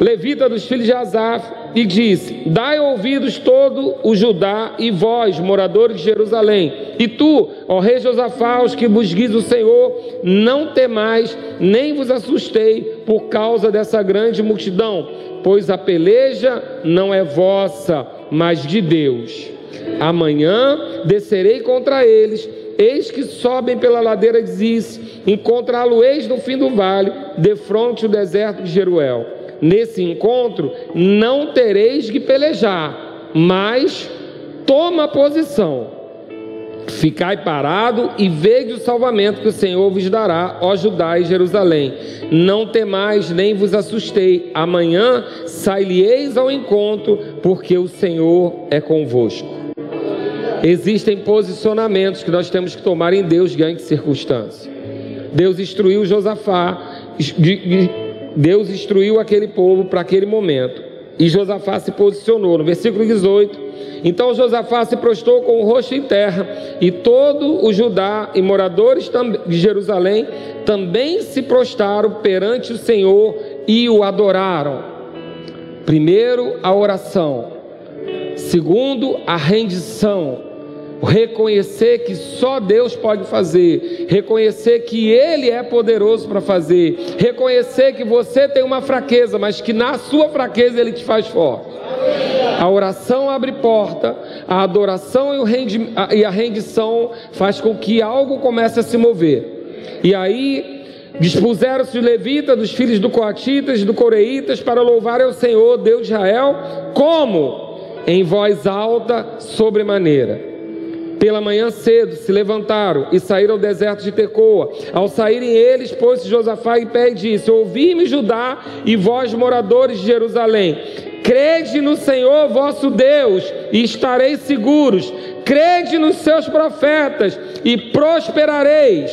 levita dos filhos de Asaf, e disse: Dai ouvidos todo o Judá e vós, moradores de Jerusalém, e tu, ó rei Josafá, os que guiz o Senhor, não temais, nem vos assustei por causa dessa grande multidão, pois a peleja não é vossa, mas de Deus. Amanhã descerei contra eles, eis que sobem pela ladeira de Ziz, encontrá-lo-eis no fim do vale, defronte o deserto de Jeruel nesse encontro, não tereis que pelejar, mas toma posição. Ficai parado e veja o salvamento que o Senhor vos dará, ó Judá e Jerusalém. Não temais, nem vos assustei. Amanhã sairieis ao encontro, porque o Senhor é convosco. Existem posicionamentos que nós temos que tomar em Deus diante de circunstâncias. Deus instruiu Josafá, Deus instruiu aquele povo para aquele momento. E Josafá se posicionou. No versículo 18: Então Josafá se prostrou com o rosto em terra, e todo o Judá e moradores de Jerusalém também se prostraram perante o Senhor e o adoraram. Primeiro, a oração. Segundo, a rendição. Reconhecer que só Deus pode fazer, reconhecer que Ele é poderoso para fazer, reconhecer que você tem uma fraqueza, mas que na sua fraqueza Ele te faz forte. A oração abre porta, a adoração e a rendição faz com que algo comece a se mover. E aí dispuseram-se os levitas, dos filhos do coatitas e do coreitas para louvar ao Senhor, Deus de Israel, como? Em voz alta, sobremaneira. Pela manhã cedo se levantaram e saíram ao deserto de Tecoa. Ao saírem eles, pôs-se Josafá em pé e disse: Ouvi-me, Judá, e vós, moradores de Jerusalém, crede no Senhor vosso Deus e estareis seguros. Crede nos seus profetas e prosperareis.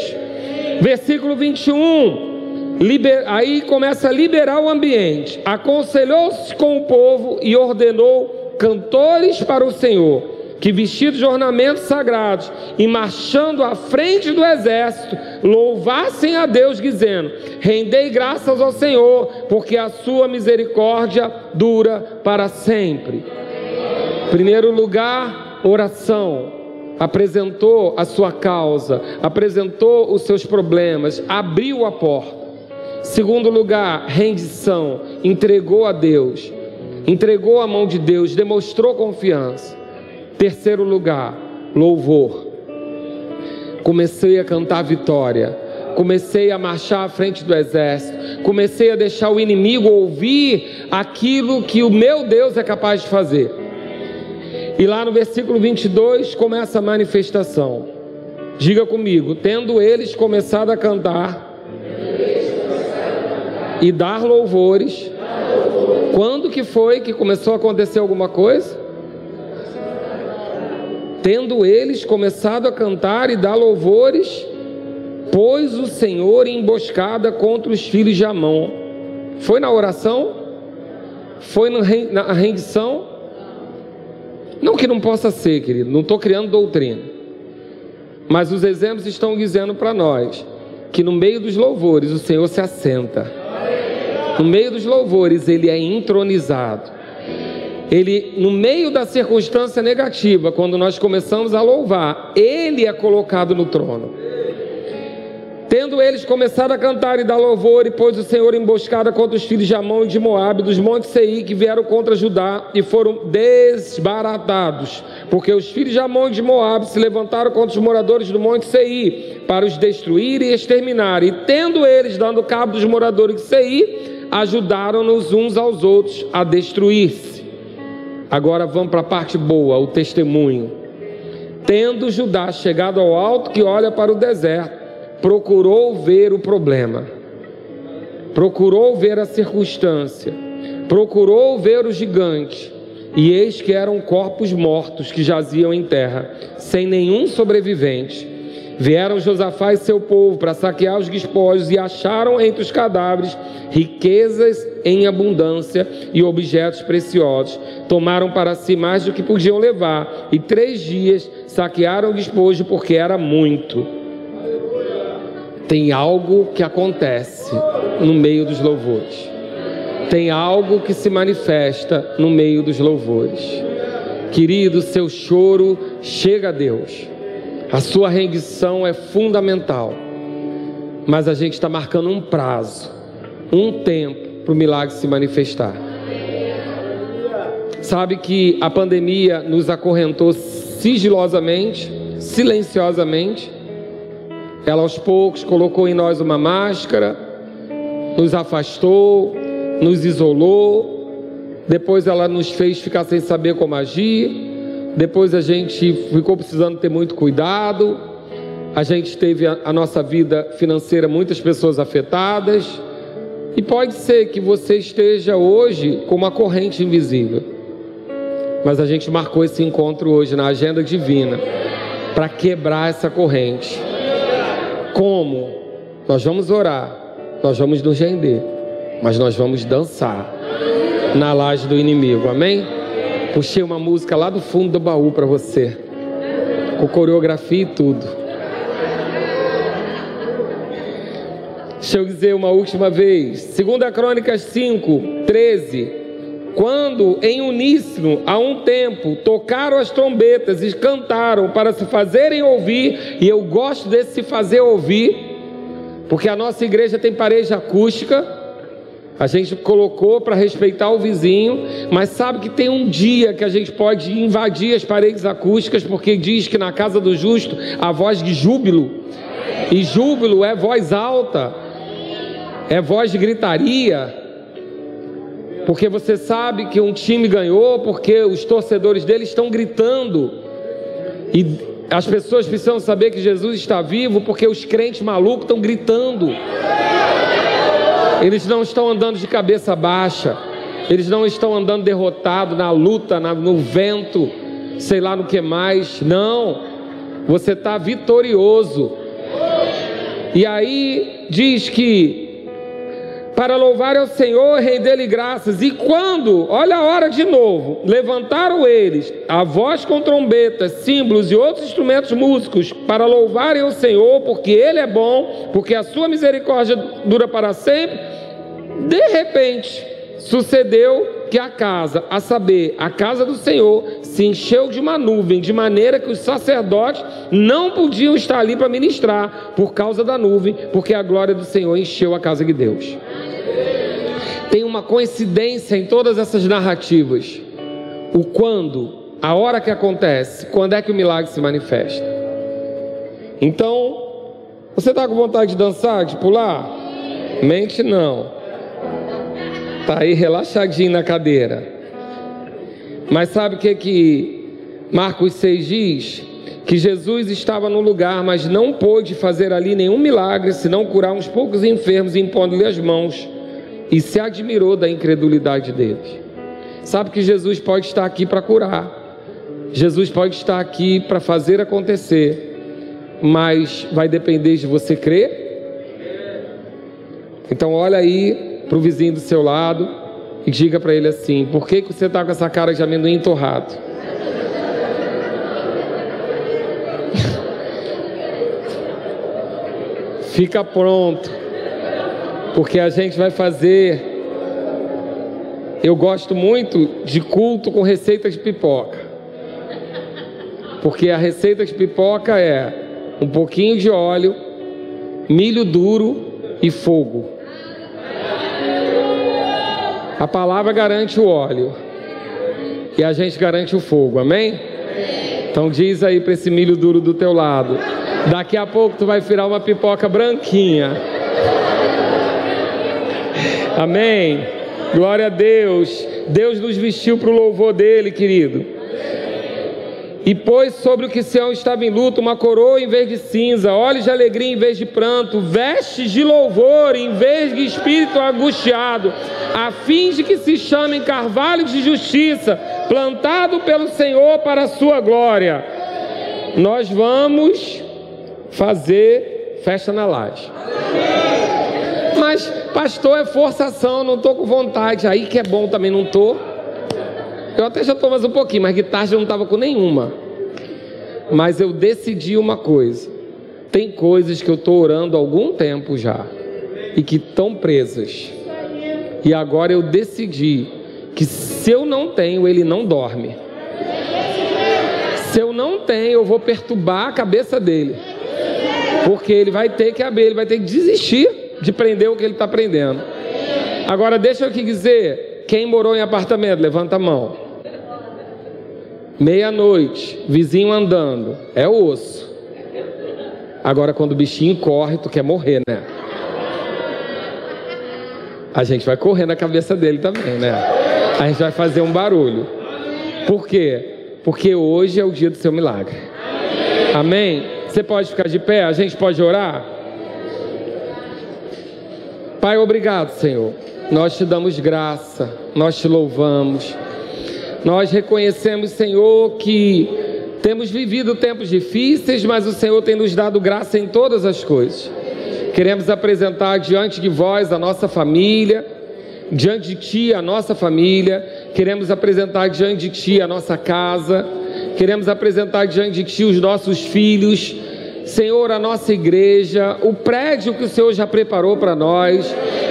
Versículo 21. Liber... Aí começa a liberar o ambiente. Aconselhou-se com o povo e ordenou cantores para o Senhor que vestidos de ornamentos sagrados e marchando à frente do exército, louvassem a Deus, dizendo: Rendei graças ao Senhor, porque a sua misericórdia dura para sempre. Primeiro lugar, oração. Apresentou a sua causa, apresentou os seus problemas, abriu a porta. Segundo lugar, rendição, entregou a Deus, entregou a mão de Deus, demonstrou confiança. Terceiro lugar, louvor. Comecei a cantar vitória. Comecei a marchar à frente do exército. Comecei a deixar o inimigo ouvir aquilo que o meu Deus é capaz de fazer. E lá no versículo 22 começa a manifestação. Diga comigo: tendo eles começado a cantar e dar louvores, quando que foi que começou a acontecer alguma coisa? Tendo eles começado a cantar e dar louvores, pôs o Senhor em emboscada contra os filhos de Amon. Foi na oração? Foi na rendição? Não que não possa ser, querido, não estou criando doutrina. Mas os exemplos estão dizendo para nós que no meio dos louvores o Senhor se assenta. No meio dos louvores ele é entronizado ele, no meio da circunstância negativa, quando nós começamos a louvar, ele é colocado no trono. Tendo eles começado a cantar e dar louvor, e pôs o Senhor emboscada contra os filhos de Amon e de Moabe, dos montes Seir, que vieram contra Judá, e foram desbaratados, porque os filhos de Amon e de Moabe se levantaram contra os moradores do monte Seir, para os destruir e exterminar. E tendo eles dando cabo dos moradores de Seir, ajudaram-nos uns aos outros a destruir-se. Agora vamos para a parte boa, o testemunho. Tendo Judá chegado ao alto que olha para o deserto, procurou ver o problema, procurou ver a circunstância, procurou ver o gigante, e eis que eram corpos mortos que jaziam em terra, sem nenhum sobrevivente. Vieram Josafá e seu povo para saquear os despojos e acharam entre os cadáveres riquezas em abundância e objetos preciosos. Tomaram para si mais do que podiam levar e três dias saquearam o despojo porque era muito. Tem algo que acontece no meio dos louvores. Tem algo que se manifesta no meio dos louvores. Querido, seu choro chega a Deus. A sua rendição é fundamental. Mas a gente está marcando um prazo, um tempo para o milagre se manifestar. Sabe que a pandemia nos acorrentou sigilosamente, silenciosamente. Ela aos poucos colocou em nós uma máscara, nos afastou, nos isolou. Depois ela nos fez ficar sem saber como agir depois a gente ficou precisando ter muito cuidado. A gente teve a, a nossa vida financeira, muitas pessoas afetadas. E pode ser que você esteja hoje com uma corrente invisível. Mas a gente marcou esse encontro hoje na agenda divina para quebrar essa corrente. Como? Nós vamos orar, nós vamos nos render, mas nós vamos dançar na laje do inimigo. Amém? Puxei uma música lá do fundo do baú para você, com coreografia e tudo. Deixa eu dizer uma última vez. Segunda Crônicas 5, 13. quando em uníssono, a um tempo, tocaram as trombetas e cantaram para se fazerem ouvir, e eu gosto desse se fazer ouvir, porque a nossa igreja tem parede acústica, a gente colocou para respeitar o vizinho, mas sabe que tem um dia que a gente pode invadir as paredes acústicas, porque diz que na casa do justo a voz de júbilo, e júbilo é voz alta, é voz de gritaria, porque você sabe que um time ganhou, porque os torcedores dele estão gritando, e as pessoas precisam saber que Jesus está vivo, porque os crentes malucos estão gritando. Eles não estão andando de cabeça baixa. Eles não estão andando derrotados na luta, no vento, sei lá no que mais. Não. Você está vitorioso. E aí diz que para louvar ao Senhor, render-lhe graças. E quando, olha a hora de novo, levantaram eles a voz com trombetas, símbolos e outros instrumentos músicos para louvarem ao Senhor, porque Ele é bom, porque a sua misericórdia dura para sempre. De repente, sucedeu que a casa, a saber, a casa do Senhor, se encheu de uma nuvem, de maneira que os sacerdotes não podiam estar ali para ministrar por causa da nuvem, porque a glória do Senhor encheu a casa de Deus tem uma coincidência em todas essas narrativas. O quando, a hora que acontece, quando é que o milagre se manifesta. Então, você está com vontade de dançar, de pular? Mente não. Está aí relaxadinho na cadeira. Mas sabe o que que Marcos 6 diz? Que Jesus estava no lugar, mas não pôde fazer ali nenhum milagre, senão curar uns poucos enfermos impondo-lhe as mãos e se admirou da incredulidade deles. Sabe que Jesus pode estar aqui para curar, Jesus pode estar aqui para fazer acontecer, mas vai depender de você crer. Então, olha aí para o vizinho do seu lado e diga para ele assim: por que, que você está com essa cara de amendoim torrado? Fica pronto porque a gente vai fazer. Eu gosto muito de culto com receita de pipoca, porque a receita de pipoca é um pouquinho de óleo, milho duro e fogo. A palavra garante o óleo e a gente garante o fogo, amém? Então diz aí para esse milho duro do teu lado. Daqui a pouco tu vai virar uma pipoca branquinha. Amém. Glória a Deus. Deus nos vestiu para o louvor dele, querido. E pôs sobre o que Sião estava em luto uma coroa em vez de cinza, olhos de alegria em vez de pranto, vestes de louvor em vez de espírito angustiado, a fim de que se chamem carvalhos de justiça, plantado pelo Senhor para a sua glória. Nós vamos fazer festa na laje. Mas, pastor, é forçação, não estou com vontade. Aí que é bom também, não estou. Eu até já estou mais um pouquinho, mas guitarra já não estava com nenhuma. Mas eu decidi uma coisa. Tem coisas que eu estou orando há algum tempo já e que estão presas. E agora eu decidi que se eu não tenho, ele não dorme. Se eu não tenho, eu vou perturbar a cabeça dele. Porque ele vai ter que abrir, ele vai ter que desistir de prender o que ele está prendendo. Agora, deixa eu aqui dizer: quem morou em apartamento, levanta a mão. Meia-noite, vizinho andando, é osso. Agora, quando o bichinho corre, tu quer morrer, né? A gente vai correr na cabeça dele também, né? A gente vai fazer um barulho. Por quê? Porque hoje é o dia do seu milagre. Amém? Você pode ficar de pé? A gente pode orar? Pai, obrigado, Senhor. Nós te damos graça, nós te louvamos. Nós reconhecemos, Senhor, que temos vivido tempos difíceis, mas o Senhor tem nos dado graça em todas as coisas. Queremos apresentar diante de vós a nossa família, diante de Ti a nossa família, queremos apresentar diante de Ti a nossa casa, queremos apresentar diante de Ti os nossos filhos Senhor, a nossa igreja, o prédio que o Senhor já preparou para nós.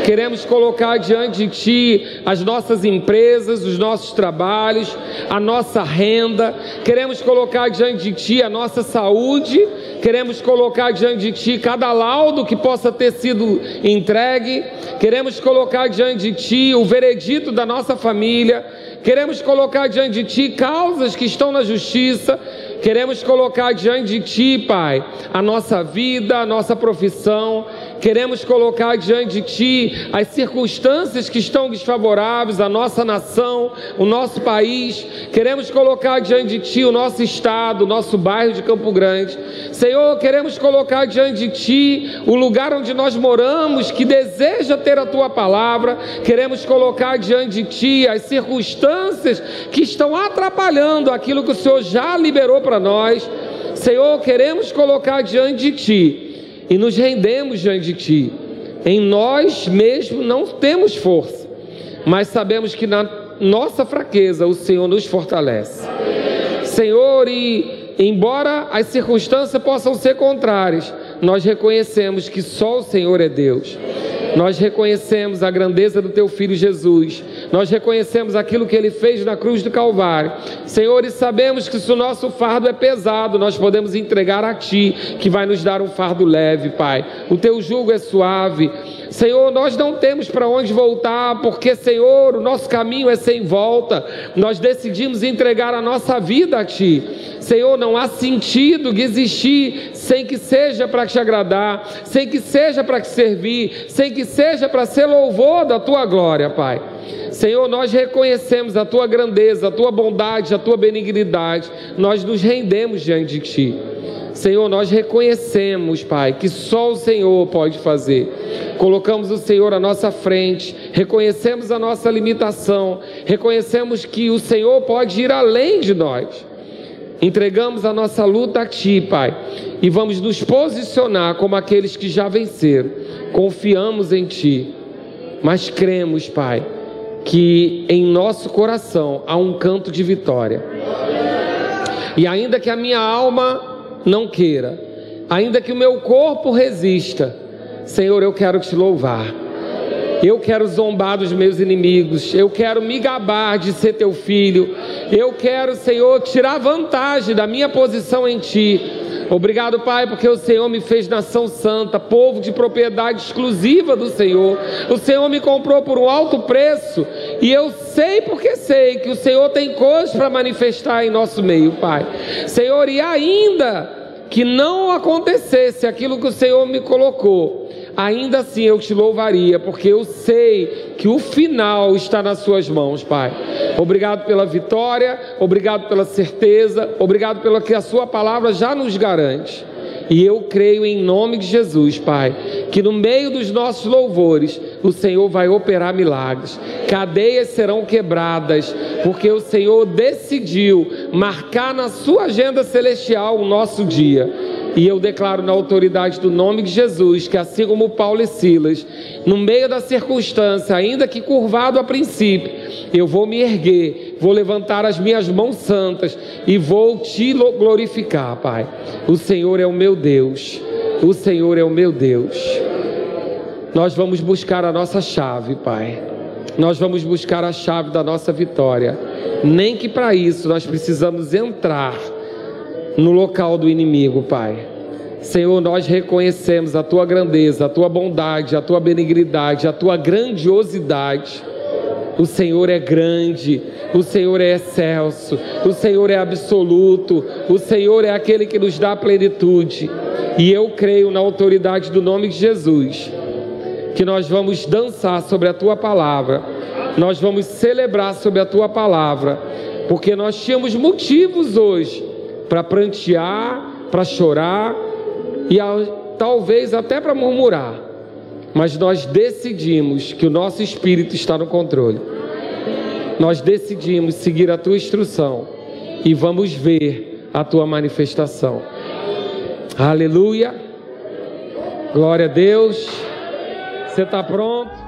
Queremos colocar diante de Ti as nossas empresas, os nossos trabalhos, a nossa renda, queremos colocar diante de Ti a nossa saúde, queremos colocar diante de Ti cada laudo que possa ter sido entregue, queremos colocar diante de Ti o veredito da nossa família, queremos colocar diante de Ti causas que estão na justiça, queremos colocar diante de Ti, Pai, a nossa vida, a nossa profissão, queremos colocar diante de Ti as circunstâncias que estão desfavoráveis à nossa nação, o nosso país, queremos colocar diante de Ti o nosso estado, o nosso bairro de Campo Grande. Senhor, queremos colocar diante de Ti o lugar onde nós moramos, que deseja ter a Tua palavra, queremos colocar diante de Ti as circunstâncias que estão atrapalhando aquilo que o Senhor já liberou para nós. Senhor, queremos colocar diante de Ti e nos rendemos diante de Ti. Em nós mesmos não temos força, mas sabemos que na nossa fraqueza o Senhor nos fortalece. Senhor, e embora as circunstâncias possam ser contrárias, nós reconhecemos que só o Senhor é Deus. Nós reconhecemos a grandeza do Teu Filho Jesus. Nós reconhecemos aquilo que Ele fez na cruz do Calvário. Senhor, e sabemos que se o nosso fardo é pesado, nós podemos entregar a Ti, que vai nos dar um fardo leve, Pai. O Teu jugo é suave. Senhor, nós não temos para onde voltar, porque, Senhor, o nosso caminho é sem volta. Nós decidimos entregar a nossa vida a Ti. Senhor, não há sentido de existir sem que seja para te agradar, sem que seja para te servir, sem que seja para ser louvor da Tua glória, Pai. Senhor, nós reconhecemos a Tua grandeza, a Tua bondade, a Tua benignidade. Nós nos rendemos diante de Ti. Senhor, nós reconhecemos, Pai, que só o Senhor pode fazer. Colocamos o Senhor à nossa frente, reconhecemos a nossa limitação, reconhecemos que o Senhor pode ir além de nós. Entregamos a nossa luta a Ti, Pai, e vamos nos posicionar como aqueles que já venceram. Confiamos em Ti, mas cremos, Pai, que em nosso coração há um canto de vitória. E ainda que a minha alma não queira, ainda que o meu corpo resista, Senhor, eu quero te louvar. Eu quero zombar dos meus inimigos. Eu quero me gabar de ser teu filho. Eu quero, Senhor, tirar vantagem da minha posição em ti. Obrigado, Pai, porque o Senhor me fez nação santa, povo de propriedade exclusiva do Senhor. O Senhor me comprou por um alto preço. E eu sei porque sei que o Senhor tem coisas para manifestar em nosso meio, Pai. Senhor, e ainda que não acontecesse aquilo que o Senhor me colocou ainda assim eu te louvaria, porque eu sei que o final está nas Suas mãos, Pai. Obrigado pela vitória, obrigado pela certeza, obrigado pelo que a Sua palavra já nos garante. E eu creio em nome de Jesus, Pai, que no meio dos nossos louvores, o Senhor vai operar milagres, cadeias serão quebradas, porque o Senhor decidiu marcar na Sua agenda celestial o nosso dia. E eu declaro na autoridade do nome de Jesus que, assim como Paulo e Silas, no meio da circunstância, ainda que curvado a princípio, eu vou me erguer, vou levantar as minhas mãos santas e vou te glorificar, Pai. O Senhor é o meu Deus, o Senhor é o meu Deus. Nós vamos buscar a nossa chave, Pai. Nós vamos buscar a chave da nossa vitória. Nem que para isso nós precisamos entrar no local do inimigo, Pai. Senhor, nós reconhecemos a tua grandeza, a tua bondade, a tua benignidade, a tua grandiosidade. O Senhor é grande, o Senhor é excelso, o Senhor é absoluto, o Senhor é aquele que nos dá plenitude. E eu creio na autoridade do nome de Jesus, que nós vamos dançar sobre a tua palavra, nós vamos celebrar sobre a tua palavra, porque nós tínhamos motivos hoje para prantear, para chorar e talvez até para murmurar. Mas nós decidimos que o nosso espírito está no controle. Nós decidimos seguir a tua instrução e vamos ver a tua manifestação. Aleluia. Glória a Deus. Você está pronto?